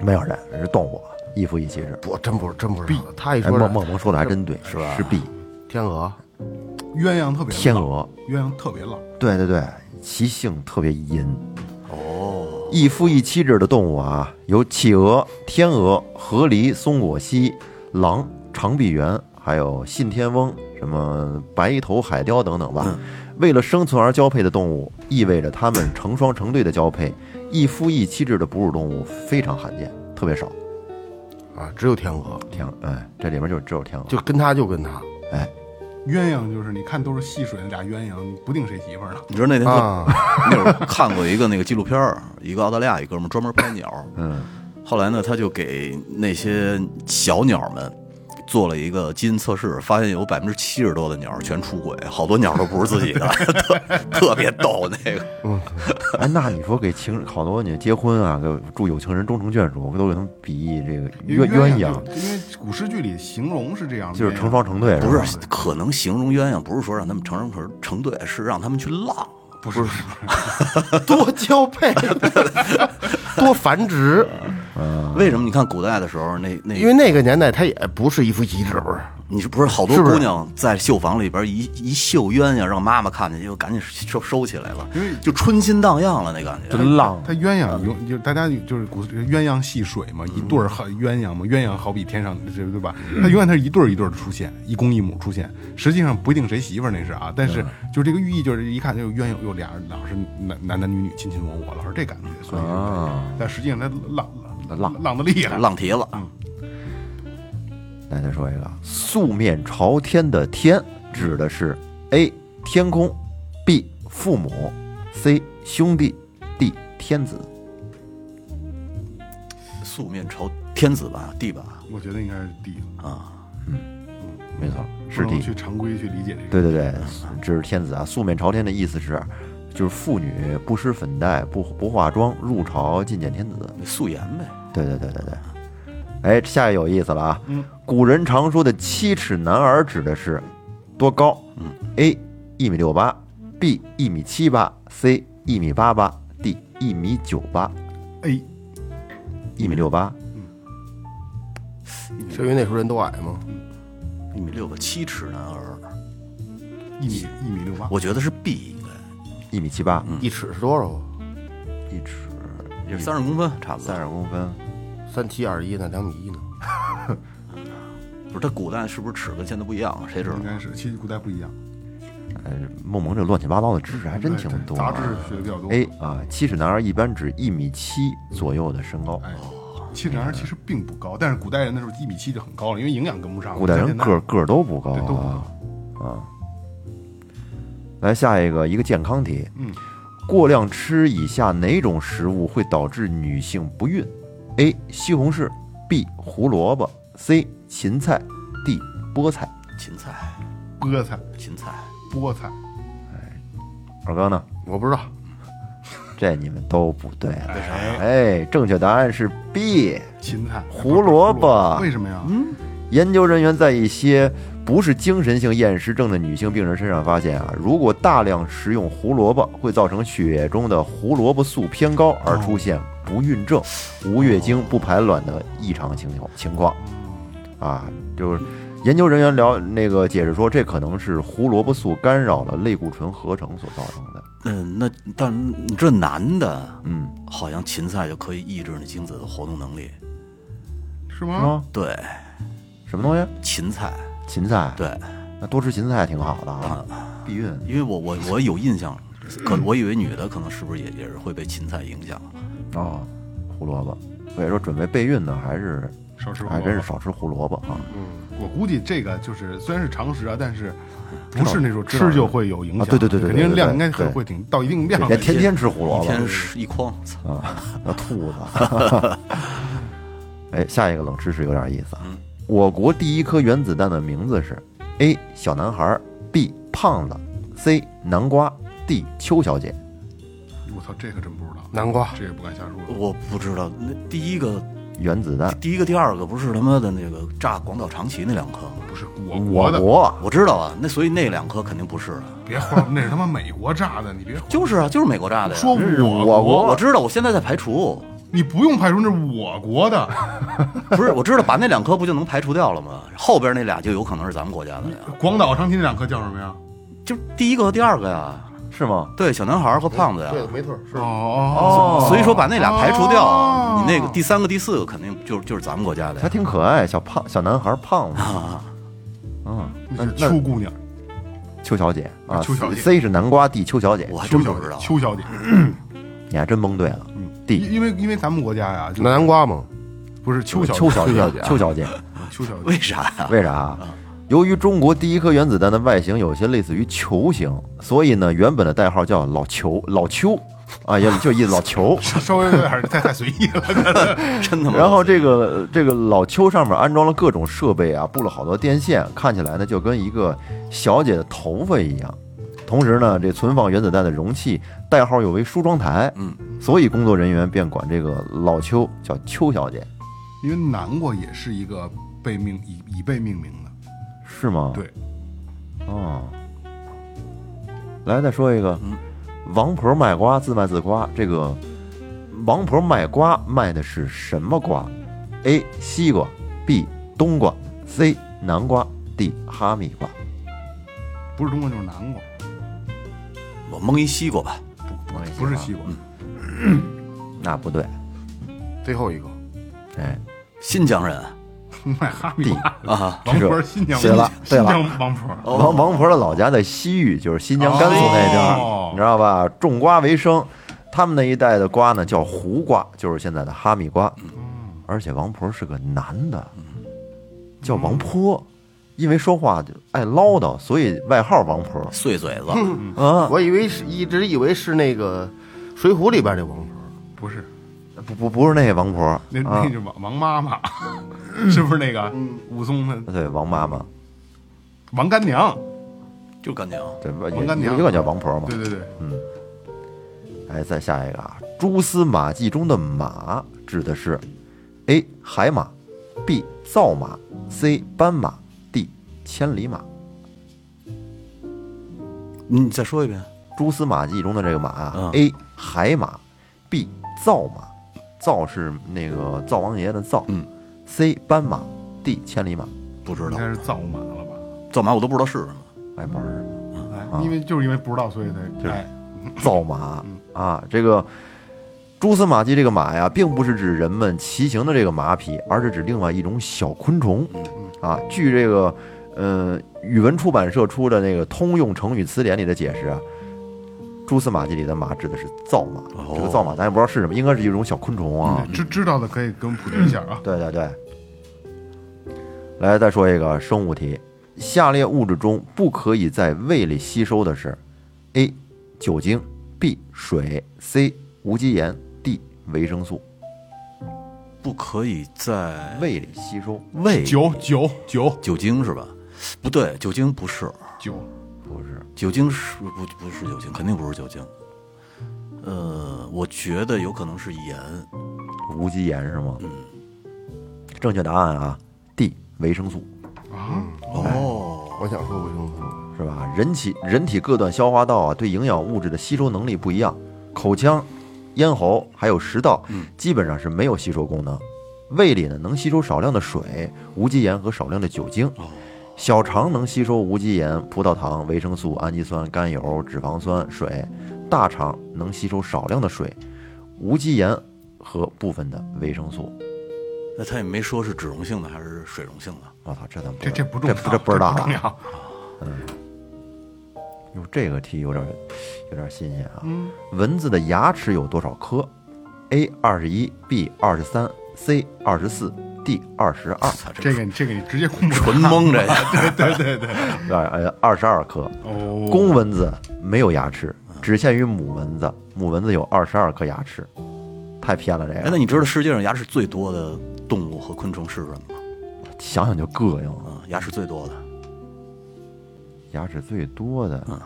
没有人是动物，一夫一妻制。不，真不是，真不是。他一哎，说是梦梦萌说的还真对，是吧是 B 天鹅，鸳鸯特别，天鹅。鸳鸯特别浪。对对对，其性特别阴。哦，一夫一妻制的动物啊，有企鹅、天鹅、河狸、松果蜥、狼、长臂猿，还有信天翁、什么白头海雕等等吧。为了生存而交配的动物，意味着它们成双成对的交配。一夫一妻制的哺乳动物非常罕见，特别少。啊，只有天鹅，天鹅，哎，这里面就只有天鹅。就跟它就跟它哎，鸳鸯就是你看都是戏水的俩鸳鸯，你不定谁媳妇儿呢。你知道那天啊，那会儿看过一个那个纪录片儿，一个澳大利亚一哥们儿专门拍鸟，嗯，后来呢，他就给那些小鸟们做了一个基因测试，发现有百分之七十多的鸟全出轨，好多鸟都不是自己的，特特别逗那个。哎，那你说给情好多你结婚啊，给祝有情人终成眷属，都给他们比喻这个鸳鸳鸯，因为古诗句里形容是这样的，就是成双成对，不是，可能形容鸳鸯不是说让他们成成成对，是让他们去浪。不是 多交配，多繁殖，为什么？你看古代的时候，那那因为那个年代他也不是一夫一妻制，不是？你是不是好多姑娘在绣房里边一一绣鸳鸯，让妈妈看见就赶紧收收起来了因为，就春心荡漾了那感觉。真浪。它鸳鸯有就大家就是古鸳鸯戏水嘛，一对儿好鸳鸯嘛，鸳鸯好比天上这对吧？它永远它是一对儿一对儿的出现，一公一母出现，实际上不一定谁媳妇儿那是啊，但是就这个寓意就是一看就鸳鸯又俩人老是男男男女女亲亲我我，老是这感觉，所以啊但实际上它浪浪浪的厉害，浪蹄子，嗯来再说一个，素面朝天的天指的是 A 天空，B 父母，C 兄弟，D 天子。素面朝天子吧，，D 吧，我觉得应该是 D 啊，嗯没错，是不能 D。去常规去理解这个。对对对，这是天子啊。素面朝天的意思是，就是妇女不施粉黛，不不化妆，入朝觐见天子。素颜呗。对对对对对。哎，下一个有意思了啊！嗯古人常说的七尺男儿指的是多高？嗯，A 一米六八，B 一米七八，C 一米八八，D 一米九八。A 一米六八，嗯是因为那时候人都矮吗？一米六个七尺男儿，一米一米六八，我觉得是 B 一米七八，一尺是多少啊？一尺也是三十公分，差不多三。十公分，三七二十一呢，两米一呢？不是，它古代是不是尺跟现在不一样？啊谁知道应？该是，其实古代不一样，哎，梦萌这乱七八糟的知识还真挺多啊。杂志学的比较多。哎啊，七尺男儿一般指一米七左右的身高，哎，七尺男儿其实并不高，但是古代人那时候一米七就很高了，因为营养跟不上。古代人个儿个儿都不高对都不啊高。啊。来下一个一个健康题，嗯，过量吃以下哪种食物会导致女性不孕？A. 西红柿，B. 胡萝卜，C. 芹菜，D. 菠菜。芹菜，菠菜、芹菜，菠菜，哎二哥呢？我不知道，这你们都不对了。哎，哎，正确答案是 B。芹菜、胡萝卜为什么呀？嗯研究人员在一些不是精神性厌食症的女性病人身上发现啊，如果大量食用胡萝卜，会造成血液中的胡萝卜素偏高，而出现不孕症、无月经、不排卵的异常情况情况。啊，就是研究人员聊那个解释说，这可能是胡萝卜素干扰了类固醇合成所造成的。嗯，那但你这男的，嗯，好像芹菜就可以抑制那精子的活动能力。是吗？对，什么东西？芹菜，芹菜。，对，那多吃芹菜挺好的啊，避孕。因为我我我有印象，可我以为女的可能是不是也也是会被芹菜影响？哦，胡萝卜。所以说，准备备孕呢，还是少吃还真是少吃胡萝卜啊。嗯我估计这个就是虽然是常识啊，但是不是那种吃就会有影响。啊对对对对肯定对对量应该对会会挺到一定量。别天天吃胡萝卜一天吃一筐，啊，那兔子。哎，下一个冷知识有点意思啊。我国第一颗原子弹的名字是 A 小男孩，B 胖子，C 南瓜，D 邱小姐。我操，这个真不知道，南瓜这也不敢瞎说。我不知道那第一个原子弹，第一个第二个不是他妈的那个炸广岛长崎那两颗吗？不是我我国的，国我知道啊，那所以那两颗肯定不是啊。别慌，那是他妈美国炸的，你别慌就是啊，就是美国炸的呀。说我我我国我知道，我现在在排除，你不用排除，那是我国的。不是我知道把那两颗不就能排除掉了吗？后边那俩就有可能是咱们国家的呀，广岛、长崎那两颗叫什么呀？就第一个和第二个呀。是吗？对，小男孩和胖子呀。对，没错，是哦所以说把那俩排除掉，哦你那个第三个、第四个肯定就就是咱们国家的还。挺可爱，小胖小男孩胖子。啊，嗯，那那是秋姑娘，秋小姐啊秋小姐，C 是南瓜，D 秋小姐。我还真不知道，。秋小姐。你还真蒙对了。因 D 因为因为咱们国家呀，就南瓜嘛？不是邱小邱小姐啊邱小姐。邱小姐为啥呀？为啥啊？由于中国第一颗原子弹的外形有些类似于球形，所以呢，原本的代号叫老球老邱啊，也就意思老球。稍微有点太太随意了。真的吗。然后这个这个老邱上面安装了各种设备啊，布了好多电线，看起来呢就跟一个小姐的头发一样。同时呢，这存放原子弹的容器代号又为梳妆台，嗯，所以工作人员便管这个老邱叫邱小姐，因为南瓜也是一个被命以以被命名的，是吗？对，哦，来再说一个，嗯王婆卖瓜自卖自夸。这个王婆卖瓜卖的是什么瓜？A. 西瓜，B. 冬瓜，C. 南瓜，D. 哈密瓜。不是冬瓜就是南瓜，我蒙一西瓜吧，不是西瓜。那不对，最后一个。哎，新疆人。卖哈密瓜，啊，王婆新疆对了对了。王婆。王王婆的老家在西域，就是新疆甘肃那地儿，哦。你知道吧？种瓜为生，他们那一带的瓜呢叫胡瓜，就是现在的哈密瓜。而且王婆是个男的，叫王婆，因为说话就爱唠叨，所以外号王婆。碎嘴子，啊，我以为是一直以为是那个《水浒》里边那王婆，不是，不不不是那王婆。那啊。那，是王王妈妈，是不是那个武松的？对王妈妈，王干娘？就干娘。对吧？王干娘。一个叫王婆嘛。对对对，嗯。哎，再下一个啊，蛛丝马迹中的马指的是 A 海马，B 造马，C 斑马千里马。你再说一遍，蛛丝马迹中的这个马啊、嗯 a 海马，B 造马，造是那个灶王爷的灶，嗯，C 斑马，D 千里马，不知道应该是造马了吧？造马我都不知道是什么。挨班儿。哎，因为就是因为不知道，所以才哎，造马啊，这个蛛丝马迹这个马呀，并不是指人们骑行的这个马匹，而是指另外一种小昆虫啊。据这个呃语文出版社出的那个《通用成语词典》里的解释啊，蛛丝马迹里的马指的是造马，这个造马咱也不知道是什么，应该是一种小昆虫啊。知知道的可以给我们普及一下啊。对对对，来再说一个生物题：下列物质中不可以在胃里吸收的是：A. 酒精，B. 水，C. 无机盐，D. 维生素。不可以在胃里吸收胃酒酒酒酒精是吧？不对，酒精不是，酒，不是酒精是不不是酒精，肯定不是酒精。呃，我觉得有可能是盐。无机盐是吗？嗯。正确答案啊，D. 维生素啊哦，我想说维生素，是吧？人体人体各段消化道啊，对营养物质的吸收能力不一样。口腔、咽喉还有食道，嗯基本上是没有吸收功能。胃里呢能吸收少量的水、无机盐和少量的酒精。小肠能吸收无机盐、葡萄糖、维生素、氨基酸、甘油、脂肪酸、水。大肠能吸收少量的水、无机盐和部分的维生素。那他也没说是脂溶性的还是水溶性的。我操，这咱不这这不重要，这这不知道啊。重要。哟，这个题有点有点新鲜啊。蚊子的牙齿有多少颗？A 二十一，B 二十三，C 二十四，D 二十二。这个这个你直接公布纯蒙这个。对对对，啊呃二十二颗。哦，公蚊子没有牙齿，只限于母蚊子。母蚊子有二十二颗牙齿，太偏了这哎，个。那你知道世界上牙齿最多的动物和昆虫是什么吗？想想就膈应。啊，牙齿最多的，牙齿最多的，嗯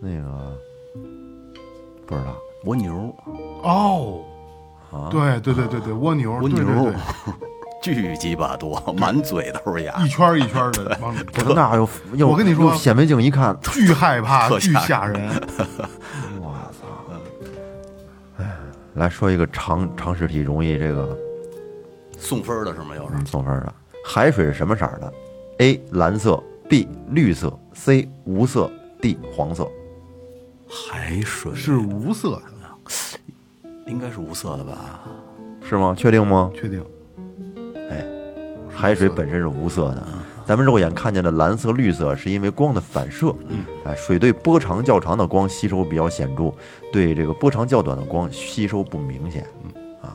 那个不知道。蜗牛，哦，啊对对对对对，蜗牛，蜗牛对对对，巨鸡巴多，满嘴都是牙一。圈一圈的往里 我那又又，我跟你说显微镜一看，巨害怕，巨吓吓人。我操！哎，来说一个常常识题，容易这个送分的是吗？又是送分的。海水是什么色的？A. 蓝色，B. 绿色，C. 无色，D. 黄色。海水是无色的，应该是无色的吧？是吗？确定吗？确定？海水本身是无色的，咱们肉眼看见的蓝色、绿色是因为光的反射。嗯，哎，水对波长较长的光吸收比较显著，对这个波长较短的光吸收不明显。嗯啊，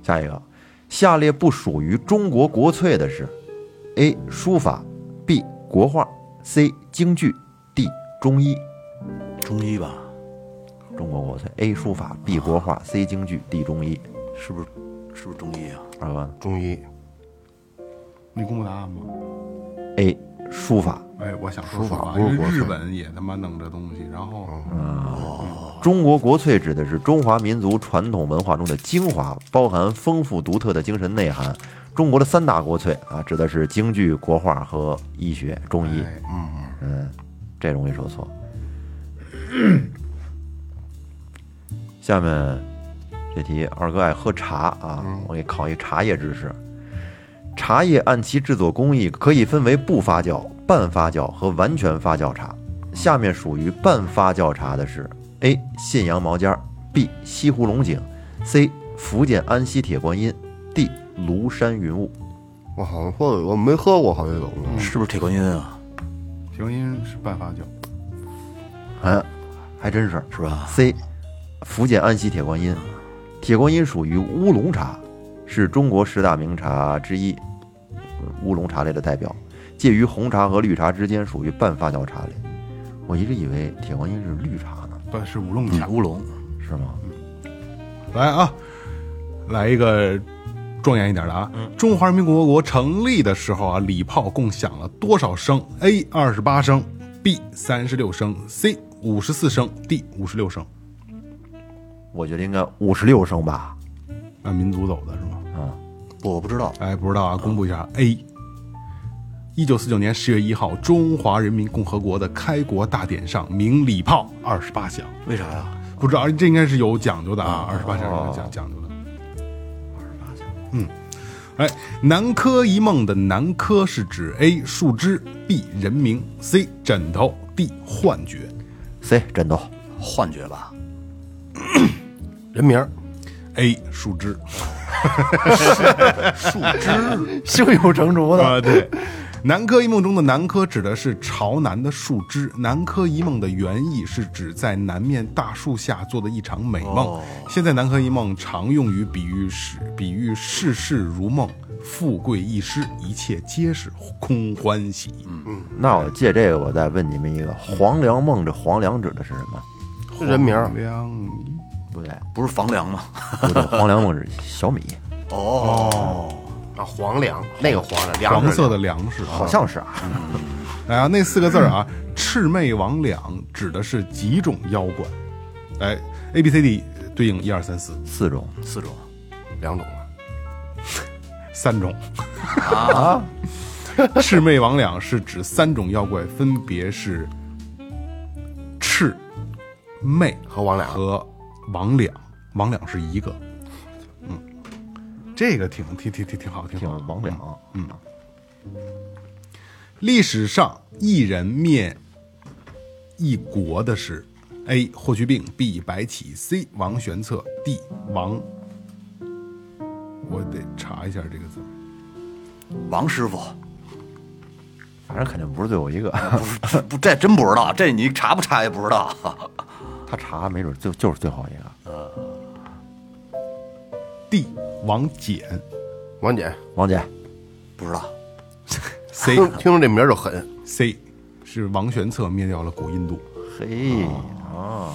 下一个，下列不属于中国国粹的是：A. 书法，B. 国画，C. 京剧，D. 中医。中医吧？中国国粹：A. 书法，B. 国画，C. 京剧，D. 中医。是不是？是不是中医啊？二哥中医你公布答案吗？，A. 书法。哎，我想说书法不是国粹日本也他妈弄这东西，然后中国国粹指的是中华民族传统文化中的精华，包含丰富独特的精神内涵。中国的三大国粹啊，指的是京剧、国画和医学、中医。哎嗯，这容易说错。下面这题，二哥爱喝茶啊，我给考一茶叶知识。茶叶按其制作工艺可以分为不发酵、半发酵和完全发酵茶。下面属于半发酵茶的是：A. 信阳毛尖，B. 西湖龙井，C. 福建安溪铁观音，D. 庐山云雾。我好像喝过，我没喝过，好像有嗯是不是铁观音啊？铁观音是半发酵，哎，还真是是吧？C，福建安溪铁观音，铁观音属于乌龙茶，是中国十大名茶之一，呃乌龙茶类的代表，介于红茶和绿茶之间，属于半发酵茶类。我一直以为铁观音是绿茶呢，不是乌龙茶。乌龙，是吗？来啊，来一个庄严一点的啊！中华人民共和国成立的时候啊，礼炮共响了多少声？A. 二十八声，B. 三十六声，C. 五十四声，D. 五十六声。我觉得应该五十六声吧。按民族走的是吗？我不知道。哎，不知道啊，公布一下。A，一九四九年十月一号，中华人民共和国的开国大典上鸣礼炮二十八响。为啥呀？不知道，这应该是有讲究的啊，二十八响有讲讲究的。二十八响，嗯哎，南柯一梦的南柯是指 A 树枝，B 人名，C 枕头，D 幻觉。C 枕头，幻觉吧，人名儿 A 树枝胸有成竹的。啊，对。南柯一梦中的南柯指的是朝南的树枝。南柯一梦的原意是指在南面大树下做的一场美梦。现在南柯一梦常用于比喻世比喻世事如梦，富贵易失，一切皆是空欢喜。嗯那我借这个，我再问你们一个：黄粱梦，这黄粱指的是什么？是人名不对，不是房梁吗？不对，黄粱梦是小米，哦，啊，黄粱那个黄的粮黄色的粮食，好像是啊。哎呀，那四个字儿啊，魑魅魍魉指的是几种妖怪。哎，A B C D 对应一二三四。四种。四种，两种啊，三种。啊。魑魅魍魉是指三种妖怪，分别是魑、魅和魍魉和魍魉。魍魉是一个，嗯，这个挺挺挺挺挺好，挺挺好。王两，嗯，历史上一人灭一国的是 A. 霍去病，B. 白起，C. 王玄策，D. 王。我得查一下这个字。王师傅，反正肯定不是最后一个。不是不，这真不知道，这你查不查也不知道。他查没准就就是最后一个。D. 王翦王翦，王翦，不知道，，C 听听着这名儿就狠，C 是王玄策灭掉了古印度。嘿啊，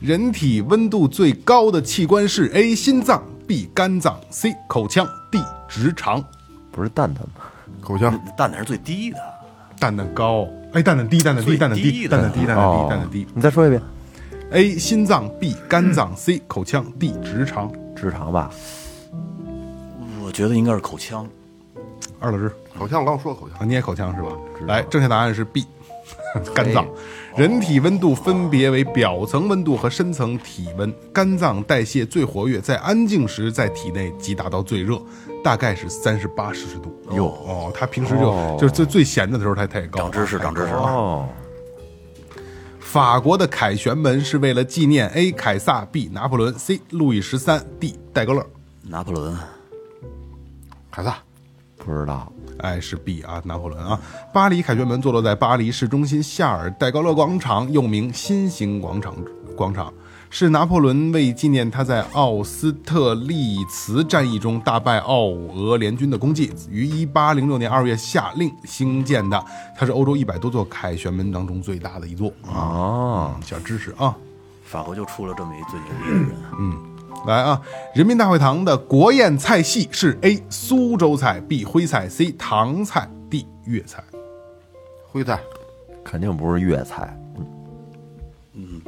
人体温度最高的器官是 A. 心脏，B. 肝脏，C. 口腔，D. 直肠。不是蛋蛋吗？口腔蛋蛋是最低的，蛋蛋高，哎，蛋蛋低，蛋蛋低，蛋蛋低，蛋蛋低，蛋蛋低，哦蛋蛋低。你再说一遍，A. 心脏，B. 肝脏，C. 口腔，D. 直肠。直肠吧？我觉得应该是口腔。二老师口腔，我刚说口腔啊，你也口腔是吧？来，正确答案是 B，肝脏。人体温度分别为表层温度和深层体温，肝脏代谢最活跃，在安静时在体内即达到最热，大概是三十八摄氏度。哟哦，他平时就、哦就是最最闲的时候，他他也高。长知识，长知识。哦，法国的凯旋门是为了纪念 A. 凯撒，B. 拿破仑，C. 路易十三，D. 戴高乐。拿破仑，凯撒，不知道。哎，是 B 啊，拿破仑啊。巴黎凯旋门坐落在巴黎市中心夏尔戴高乐广场，又名新型广场广场，是拿破仑为纪念他在奥斯特利茨战役中大败奥俄联军的功绩，于1806年2月下令兴建的。它是欧洲一百多座凯旋门当中最大的一座啊。哦，小知识啊。法国就出了这么一最牛逼的人。嗯来啊！人民大会堂的国宴菜系是 A 苏州菜，B 徽菜，C 唐菜，D 粤菜。徽菜肯定不是粤菜。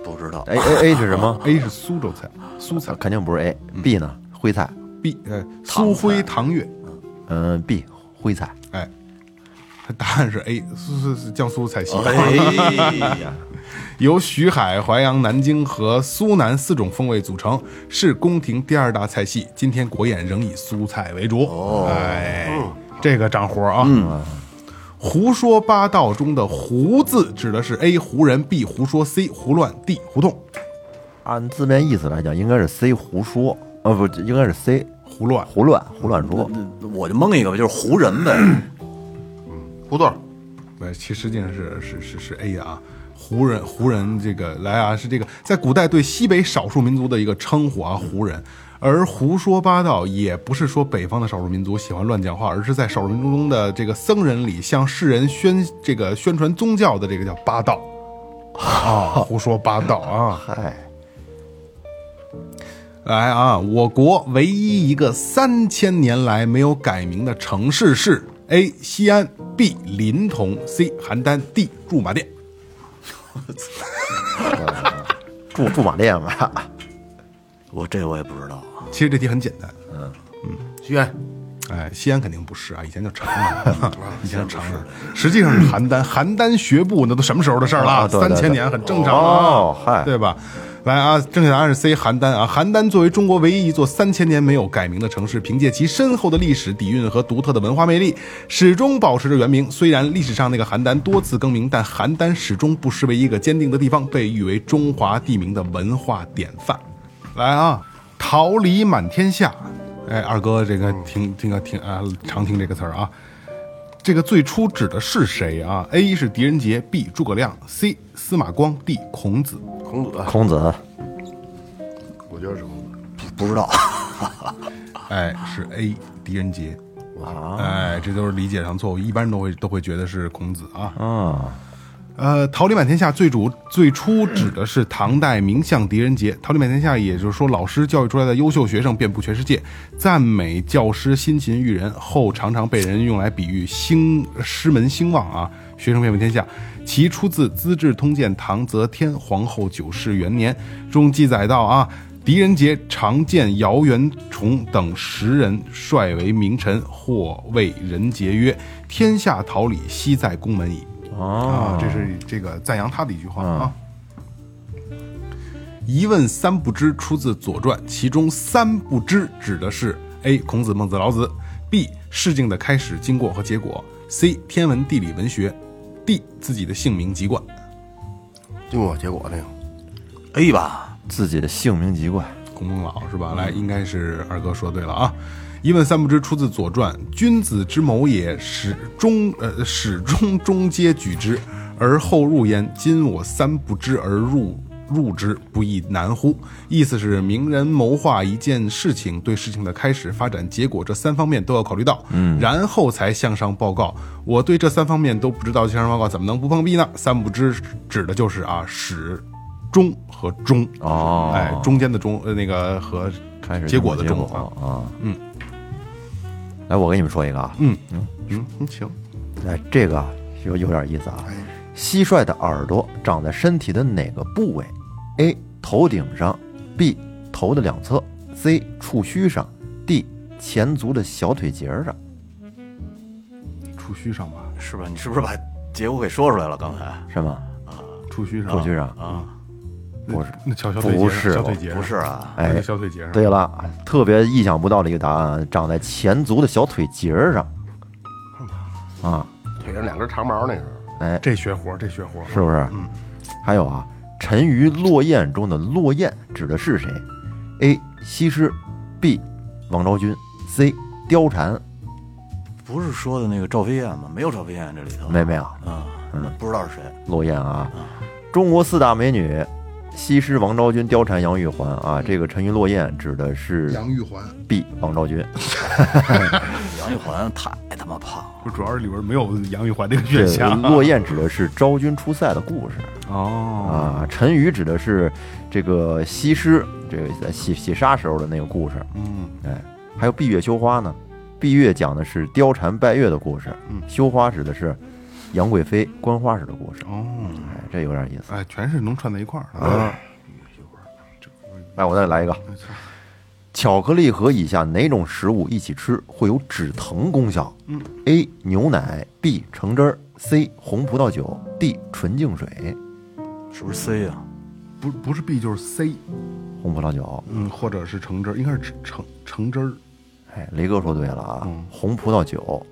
嗯，不知道。A A A 是什么？A 是苏州菜，苏菜。肯定不是 A。B 呢？徽菜。B 呃苏徽唐粤，嗯，B 徽菜。哎，答案是 A 苏苏是江苏菜系，哎呀，由徐海、淮扬、南京和苏南四种风味组成，是宫廷第二大菜系。今天国宴仍以苏菜为主。哦，哎，这个长活啊。嗯。胡说八道中的“胡”字指的是 A 胡人，B 胡说，C 胡乱，D 胡同。按字面意思来讲，应该是 C 胡说，呃，不，应该是 C 胡乱，胡乱胡乱说。我就蒙一个吧，就是胡人呗。胡同儿呃，其实实际上是是是是 A 啊，胡人胡人这个来啊，是这个在古代对西北少数民族的一个称呼啊，胡人。而胡说八道也不是说北方的少数民族喜欢乱讲话，而是在少数民族中的这个僧人里向世人宣这个宣传宗教的这个叫八道啊，胡说八道啊。嗨，来啊，我国唯一一个三千年来没有改名的城市是 A. 西安，B. 临潼，C. 邯郸，D. 驻马店。驻驻马店吧。我这我也不知道。其实这题很简单，嗯嗯西安哎，西安肯定不是啊，以前叫长安，以前叫长安，实际上是邯郸。邯郸学步那都什么时候的事儿了？三千年很正常啊，哦嗨对吧？来啊，正确答案是 C，邯郸啊。邯郸作为中国唯一一座三千年没有改名的城市，凭借其深厚的历史底蕴和独特的文化魅力，始终保持着原名。虽然历史上那个邯郸多次更名，但邯郸始终不失为一个坚定的地方，被誉为中华地名的文化典范。来啊，桃李满天下。哎，二哥，这个听听个听啊，常听这个词儿啊。这个最初指的是谁啊？A 是狄仁杰，B 诸葛亮，C 司马光，D 孔子。孔子，孔子，我觉得是孔子。不知道，哎，是 A 狄仁杰。哎，这都是理解上错误，一般人都会都会觉得是孔子啊。啊，呃，桃李满天下最主最初指的是唐代名相狄仁杰。桃李满天下，也就是说老师教育出来的优秀学生遍布全世界，赞美教师辛勤育人，后常常被人用来比喻兴师门兴旺啊，学生遍布天下。其出自《资治通鉴·唐则天皇后九世元年》中记载到啊。狄仁杰常见姚元崇等十人率为名臣，或谓仁杰曰：“天下桃李，悉在宫门矣。”啊，这是这个赞扬他的一句话啊。一问三不知出自《左传》，其中三不知指的是 A. 孔子、孟子、老子；B. 事情的开始、经过和结果；C. 天文、地理、文学；D. 自己的姓名籍贯。经过结果那个，A 吧，自己的姓名籍贯，孔孟老是吧？来，应该是二哥说对了啊。一问三不知出自《左传》，君子之谋也，始终呃始终终皆举之，而后入焉。今我三不知而入入之，不亦难乎？意思是名人谋划一件事情，对事情的开始、发展、结果这三方面都要考虑到，嗯，然后才向上报告。我对这三方面都不知道，向上报告怎么能不碰壁呢？三不知指的就是啊始、终和终哦哎，中间的中呃那个和开始结果的终啊。啊，嗯，来，我给你们说一个啊，嗯嗯嗯，行，哎，这个有有点意思啊。蟋蟀的耳朵长在身体的哪个部位？A. 头顶上，B. 头的两侧，C. 触须上，D. 前足的小腿节儿上。触须上吧，是吧？你是不是把结果给说出来了？刚才是吗？啊触须上，触须上啊，不是，那小小腿节不是小腿节不是啊，那哎小腿节上，对了，特别意想不到的一个答案，长在前足的小腿节儿上。啊，腿上两根长毛那是。哎，这学活，这学活，是不是？嗯。还有啊，沉鱼落雁中的落雁指的是谁？A. 西施，B. 王昭君，C. 貂蝉。不是说的那个赵飞燕吗？没有赵飞燕这里头，没没有啊，嗯不知道是谁。落雁啊，中国四大美女，西施、王昭君、貂蝉、杨玉环啊。这个沉鱼落雁指的是杨玉环，B. 王昭君。杨玉环太他妈胖了，不主要是里边没有杨玉环这个这选项。落雁指的是昭君出塞的故事哦，啊，沉鱼指的是这个西施这个在洗洗沙时候的那个故事。嗯，哎，还有闭月羞花呢。闭月讲的是貂蝉拜月的故事，嗯羞花指的是杨贵妃观花时的故事。哦，哎，这有点意思哎，全是能串在一块儿的。啊。来，我再来一个，巧克力和以下哪种食物一起吃会有止疼功效？嗯，A. 牛奶，B. 橙汁儿，C. 红葡萄酒，D. 纯净水。是不是 C 啊？不不是 B 就是 C，红葡萄酒，嗯，或者是橙汁儿，应该是橙橙汁儿。哎，雷哥说对了啊，嗯红葡萄酒，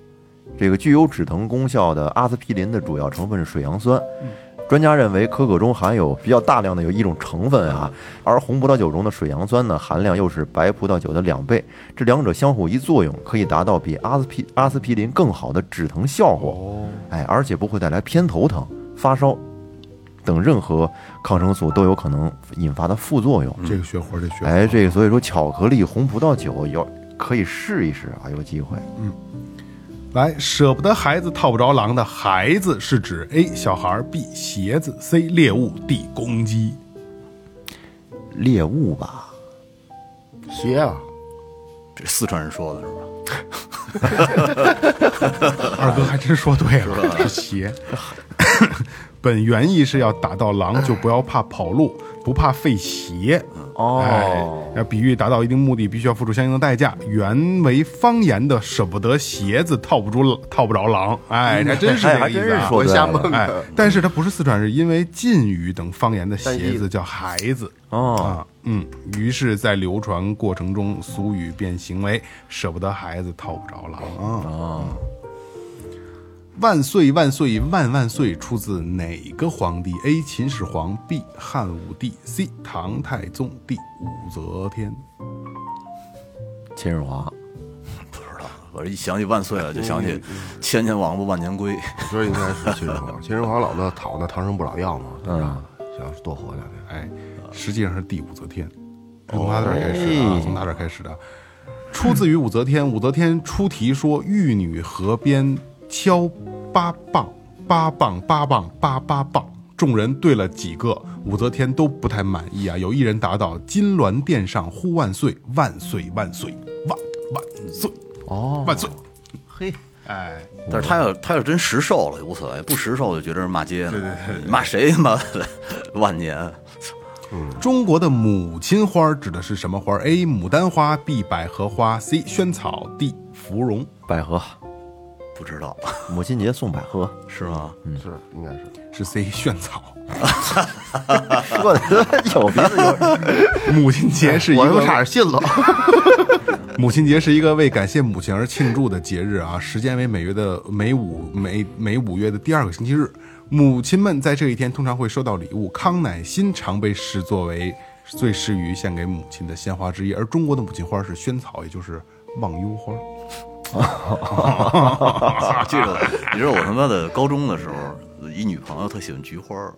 这个具有止疼功效的阿司匹林的主要成分是水杨酸。嗯专家认为可可中含有比较大量的有一种成分啊，而红葡萄酒中的水杨酸呢含量又是白葡萄酒的两倍，这两者相互一作用，可以达到比阿司匹阿司匹林更好的止疼效果。哦，哎，而且不会带来偏头疼、发烧等任何抗生素都有可能引发的副作用。这个学活，这学活。哎，这个所以说巧克力、红葡萄酒要可以试一试啊，有机会。来，舍不得孩子套不着狼的孩子是指 A 小孩儿，B 鞋子，C 猎物，D 公鸡。猎物吧，鞋啊，这四川人说的是吧？二哥还真说对了，是鞋。本原意是要打到狼就不要怕跑路，不怕费鞋。哦哎，要比喻达到一定目的，必须要付出相应的代价。原为方言的舍不得鞋子套不住套不着狼，哎，还真是哎个意思瞎蒙哎的。，但是它不是四川，是因为晋语等方言的鞋子叫孩子哦，啊，嗯，于是，在流传过程中，俗语变行为舍不得孩子套不着狼啊。哦，万岁万岁万万岁出自哪个皇帝？A. 秦始皇 B. 汉武帝 C. 唐太宗 D. 武则天。秦始皇，不知道，我一想起万岁了，就想起千年王八万年龟。我觉得应该是秦始皇。秦始皇老子讨那长生不老药嘛，对吧？想多活两年。哎，实际上是帝武则天，从他这儿开始的啊，从他这儿开始的。出自于武则天，武则天出题说：“玉女河边敲八棒，八棒八棒八八棒。”众人对了几个，武则天都不太满意啊。有一人答道：“金銮殿上呼万岁，万岁万岁万万岁哦，万岁。嘿，”哎，但是他要他要真实寿了也无所谓，不实寿就觉得是骂街呢。骂谁骂万年？中国的母亲花指的是什么花？A. 牡丹花，B. 百合花，C. 萱草，D. 芙蓉。百合，不知道母亲节送百合，是吗？是，应该是。是 C 炫草。说的有鼻子有 母亲节是一个我差点信了。母亲节是一个为感谢母亲而庆祝的节日啊，时间为每月的每五每每五月的第二个星期日。母亲们在这一天通常会收到礼物，康乃馨常被视作为最适于献给母亲的鲜花之一，而中国的母亲花是萱草，也就是忘忧花。记着，你知道我他妈的高中的时候，一女朋友特喜欢菊花儿，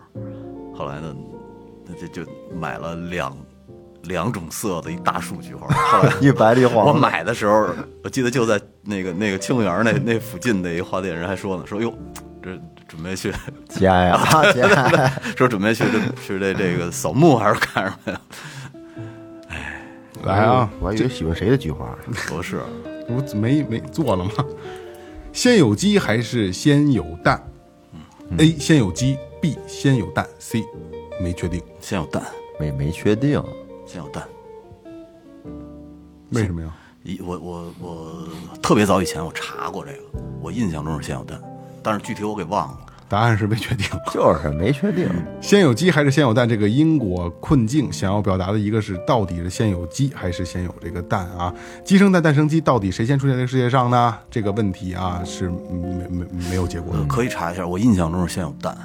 后来呢，那就就买了两两种色的一大束菊花。后来一白一黄。我买的时候，我记得就在那个那个清园那那附近的一个花店，人还说呢，说哟，这准备去，家呀家，说准备去这去这这个扫墓还是干什么呀？哎来啊，我还以为喜欢谁的菊花。不是，我没没做了吗？先有鸡还是先有蛋？A 先有鸡，B 先有蛋，C 没确定，先有蛋，没没确定，先有蛋。为什么呀？一我我我特别早以前我查过这个，我印象中是先有蛋，但是具体我给忘了。答案是没确定。就是没确定。先有鸡还是先有蛋？这个因果困境想要表达的一个是到底是先有鸡还是先有这个蛋啊？鸡生蛋，蛋生鸡，到底谁先出现在这个世界上呢？这个问题啊是没没没有结果的。可以查一下，我印象中是先有蛋，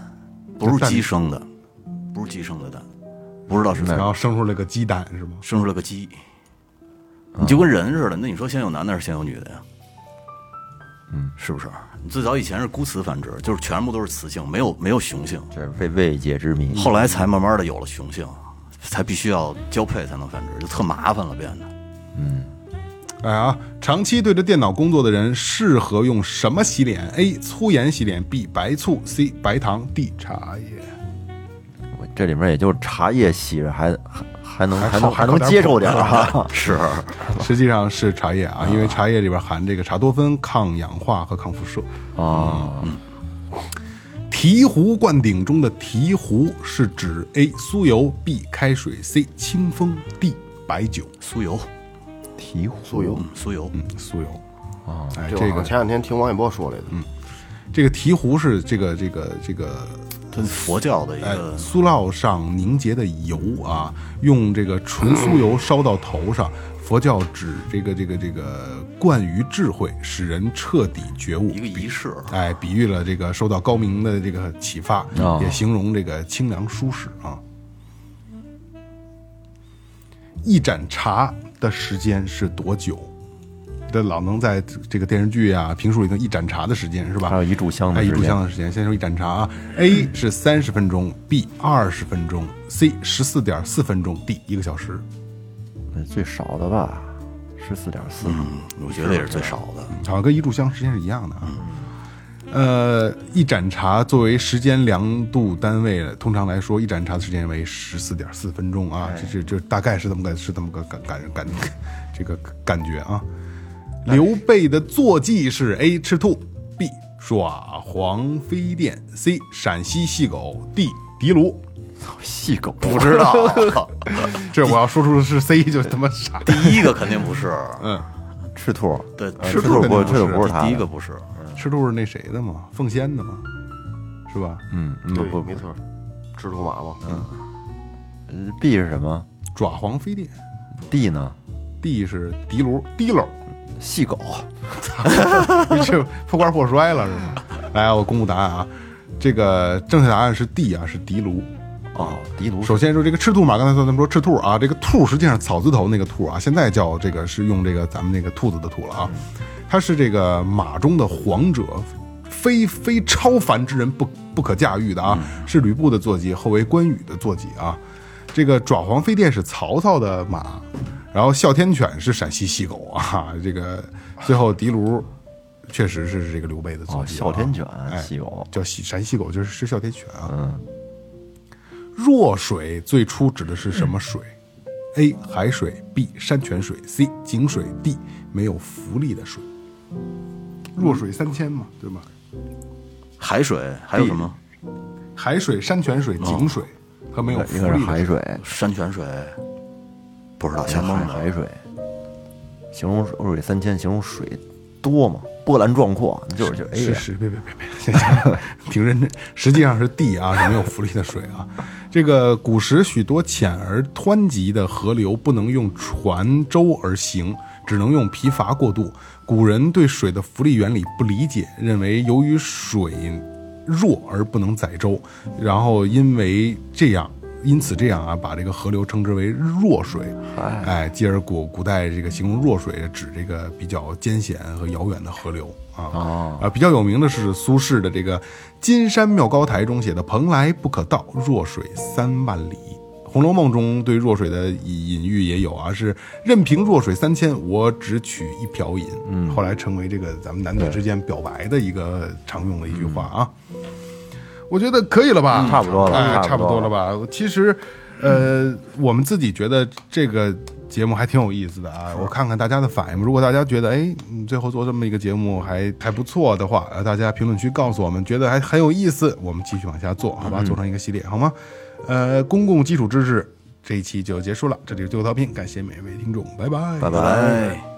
不是鸡生的，不是鸡生的蛋，不知道是然后生出了个鸡蛋是吗？生出了个鸡，你就跟人似的。那你说先有男的还是先有女的呀？嗯，是不是？你最早以前是孤雌繁殖，就是全部都是雌性，没有没有雄性，这是未未解之谜。后来才慢慢的有了雄性，才必须要交配才能繁殖，就特麻烦了变得。嗯哎啊，长期对着电脑工作的人适合用什么洗脸？A. 粗盐洗脸，B. 白醋，C. 白糖，D. 茶叶。我这里面也就茶叶洗着还还还能还还能还能接受点儿啊。是，实际上是茶叶啊，因为茶叶里边含这个茶多酚，抗氧化和抗辐射。啊，醍醐灌顶中的醍醐是指 A 酥油，B 开水，C 清风，D 白酒。酥油，醍醐酥油嗯，酥油，嗯，酥油。啊，哎，这这个前两天听王一博说来的。嗯这个醍醐是这个这个这个它佛教的一哎个酥酪上凝结的油啊，用这个纯酥油烧到头上。佛教指这个这个这个灌于智慧，使人彻底觉悟一。个仪式，哎，比喻了这个受到高明的这个启发，哦也形容这个清凉舒适啊。一盏茶的时间是多久？这老能在这个电视剧啊、评述里头一盏茶的时间是吧？还有一炷香的哎，一炷时间香的时间。先说一盏茶啊，A 是三十分钟，B 二十分钟，C 十四点四分钟，D 一个小时。那最少的吧，十四点四。嗯，我觉得也是最少的。好像跟一炷香时间是一样的啊。呃，一盏茶作为时间量度单位，通常来说，一盏茶的时间为十四点四分钟啊，这这这大概是这么个是这么个感感感这个感觉啊。刘备的坐骑是 A 赤兔，B 爪黄飞燕，C 陕西细狗，D 的卢。细狗不知道，这我要说出的是 C 就他妈傻。第一个肯定不是，嗯，赤兔，对，呃赤兔不赤兔不是不是他第一个，不是，赤兔是那谁的嘛？凤仙的嘛，是吧？嗯，不对，不没错，赤兔马嘛，嗯，，B 是什么爪黄飞电？D 呢？，D 是迪卢滴漏，细狗，你这破罐破摔了是吗？来，我公布答案啊，这个正确答案是 D 啊，是迪卢。哦，迪卢首先说这个赤兔马，刚才咱们说赤兔啊，这个兔实际上草字头那个兔啊，现在叫这个是用这个咱们那个兔子的兔了啊，它是这个马中的皇者，非非超凡之人不不可驾驭的啊，是吕布的坐骑，后为关羽的坐骑啊。这个爪黄飞电是曹操的马，然后哮天犬是陕西细狗啊，这个最后的卢确实是这个刘备的坐哦，骑、啊哮天犬哎细狗，叫西陕西狗，就是是哮天犬啊。嗯，弱水最初指的是什么水？A. 海水，B. 山泉水，C. 井水，D. 没有浮力的水。弱水三千嘛，对吧？海水还有什么？海水、山泉水、井水和没有浮一个是。海水，山泉水，不知道，前蒙瞎蒙的。海水，形容水三千，形容水多嘛，波澜壮阔，就是就是，哎呀，是是，别别别别，行行，挺认真。实际上是地啊，是没有浮力的水啊。这个古时许多浅而湍急的河流不能用船舟而行，只能用疲乏过渡。古人对水的浮力原理不理解，认为由于水弱而不能载舟，然后因为这样。因此，这样啊，把这个河流称之为弱水，哎，继而古古代这个形容弱水，指这个比较艰险和遥远的河流啊。哦啊，比较有名的是苏轼的这个《金山妙高台》中写的“蓬莱不可到，弱水三万里”。《红楼梦》中对弱水的隐喻也有啊，是任凭弱水三千，我只取一瓢饮。嗯，后来成为这个咱们男女之间表白的一个常用的一句话啊。我觉得可以了吧？差不多了哎，差差不多了吧？其实，呃，我们自己觉得这个节目还挺有意思的啊。我看看大家的反应，如果大家觉得哎，你最后做这么一个节目还还不错的话，呃，大家评论区告诉我们，觉得还很有意思，我们继续往下做，好吧？做成一个系列，好吗？呃，公共基础知识这一期就结束了，这里是最后调频，感谢每位听众，拜拜，拜拜。哎。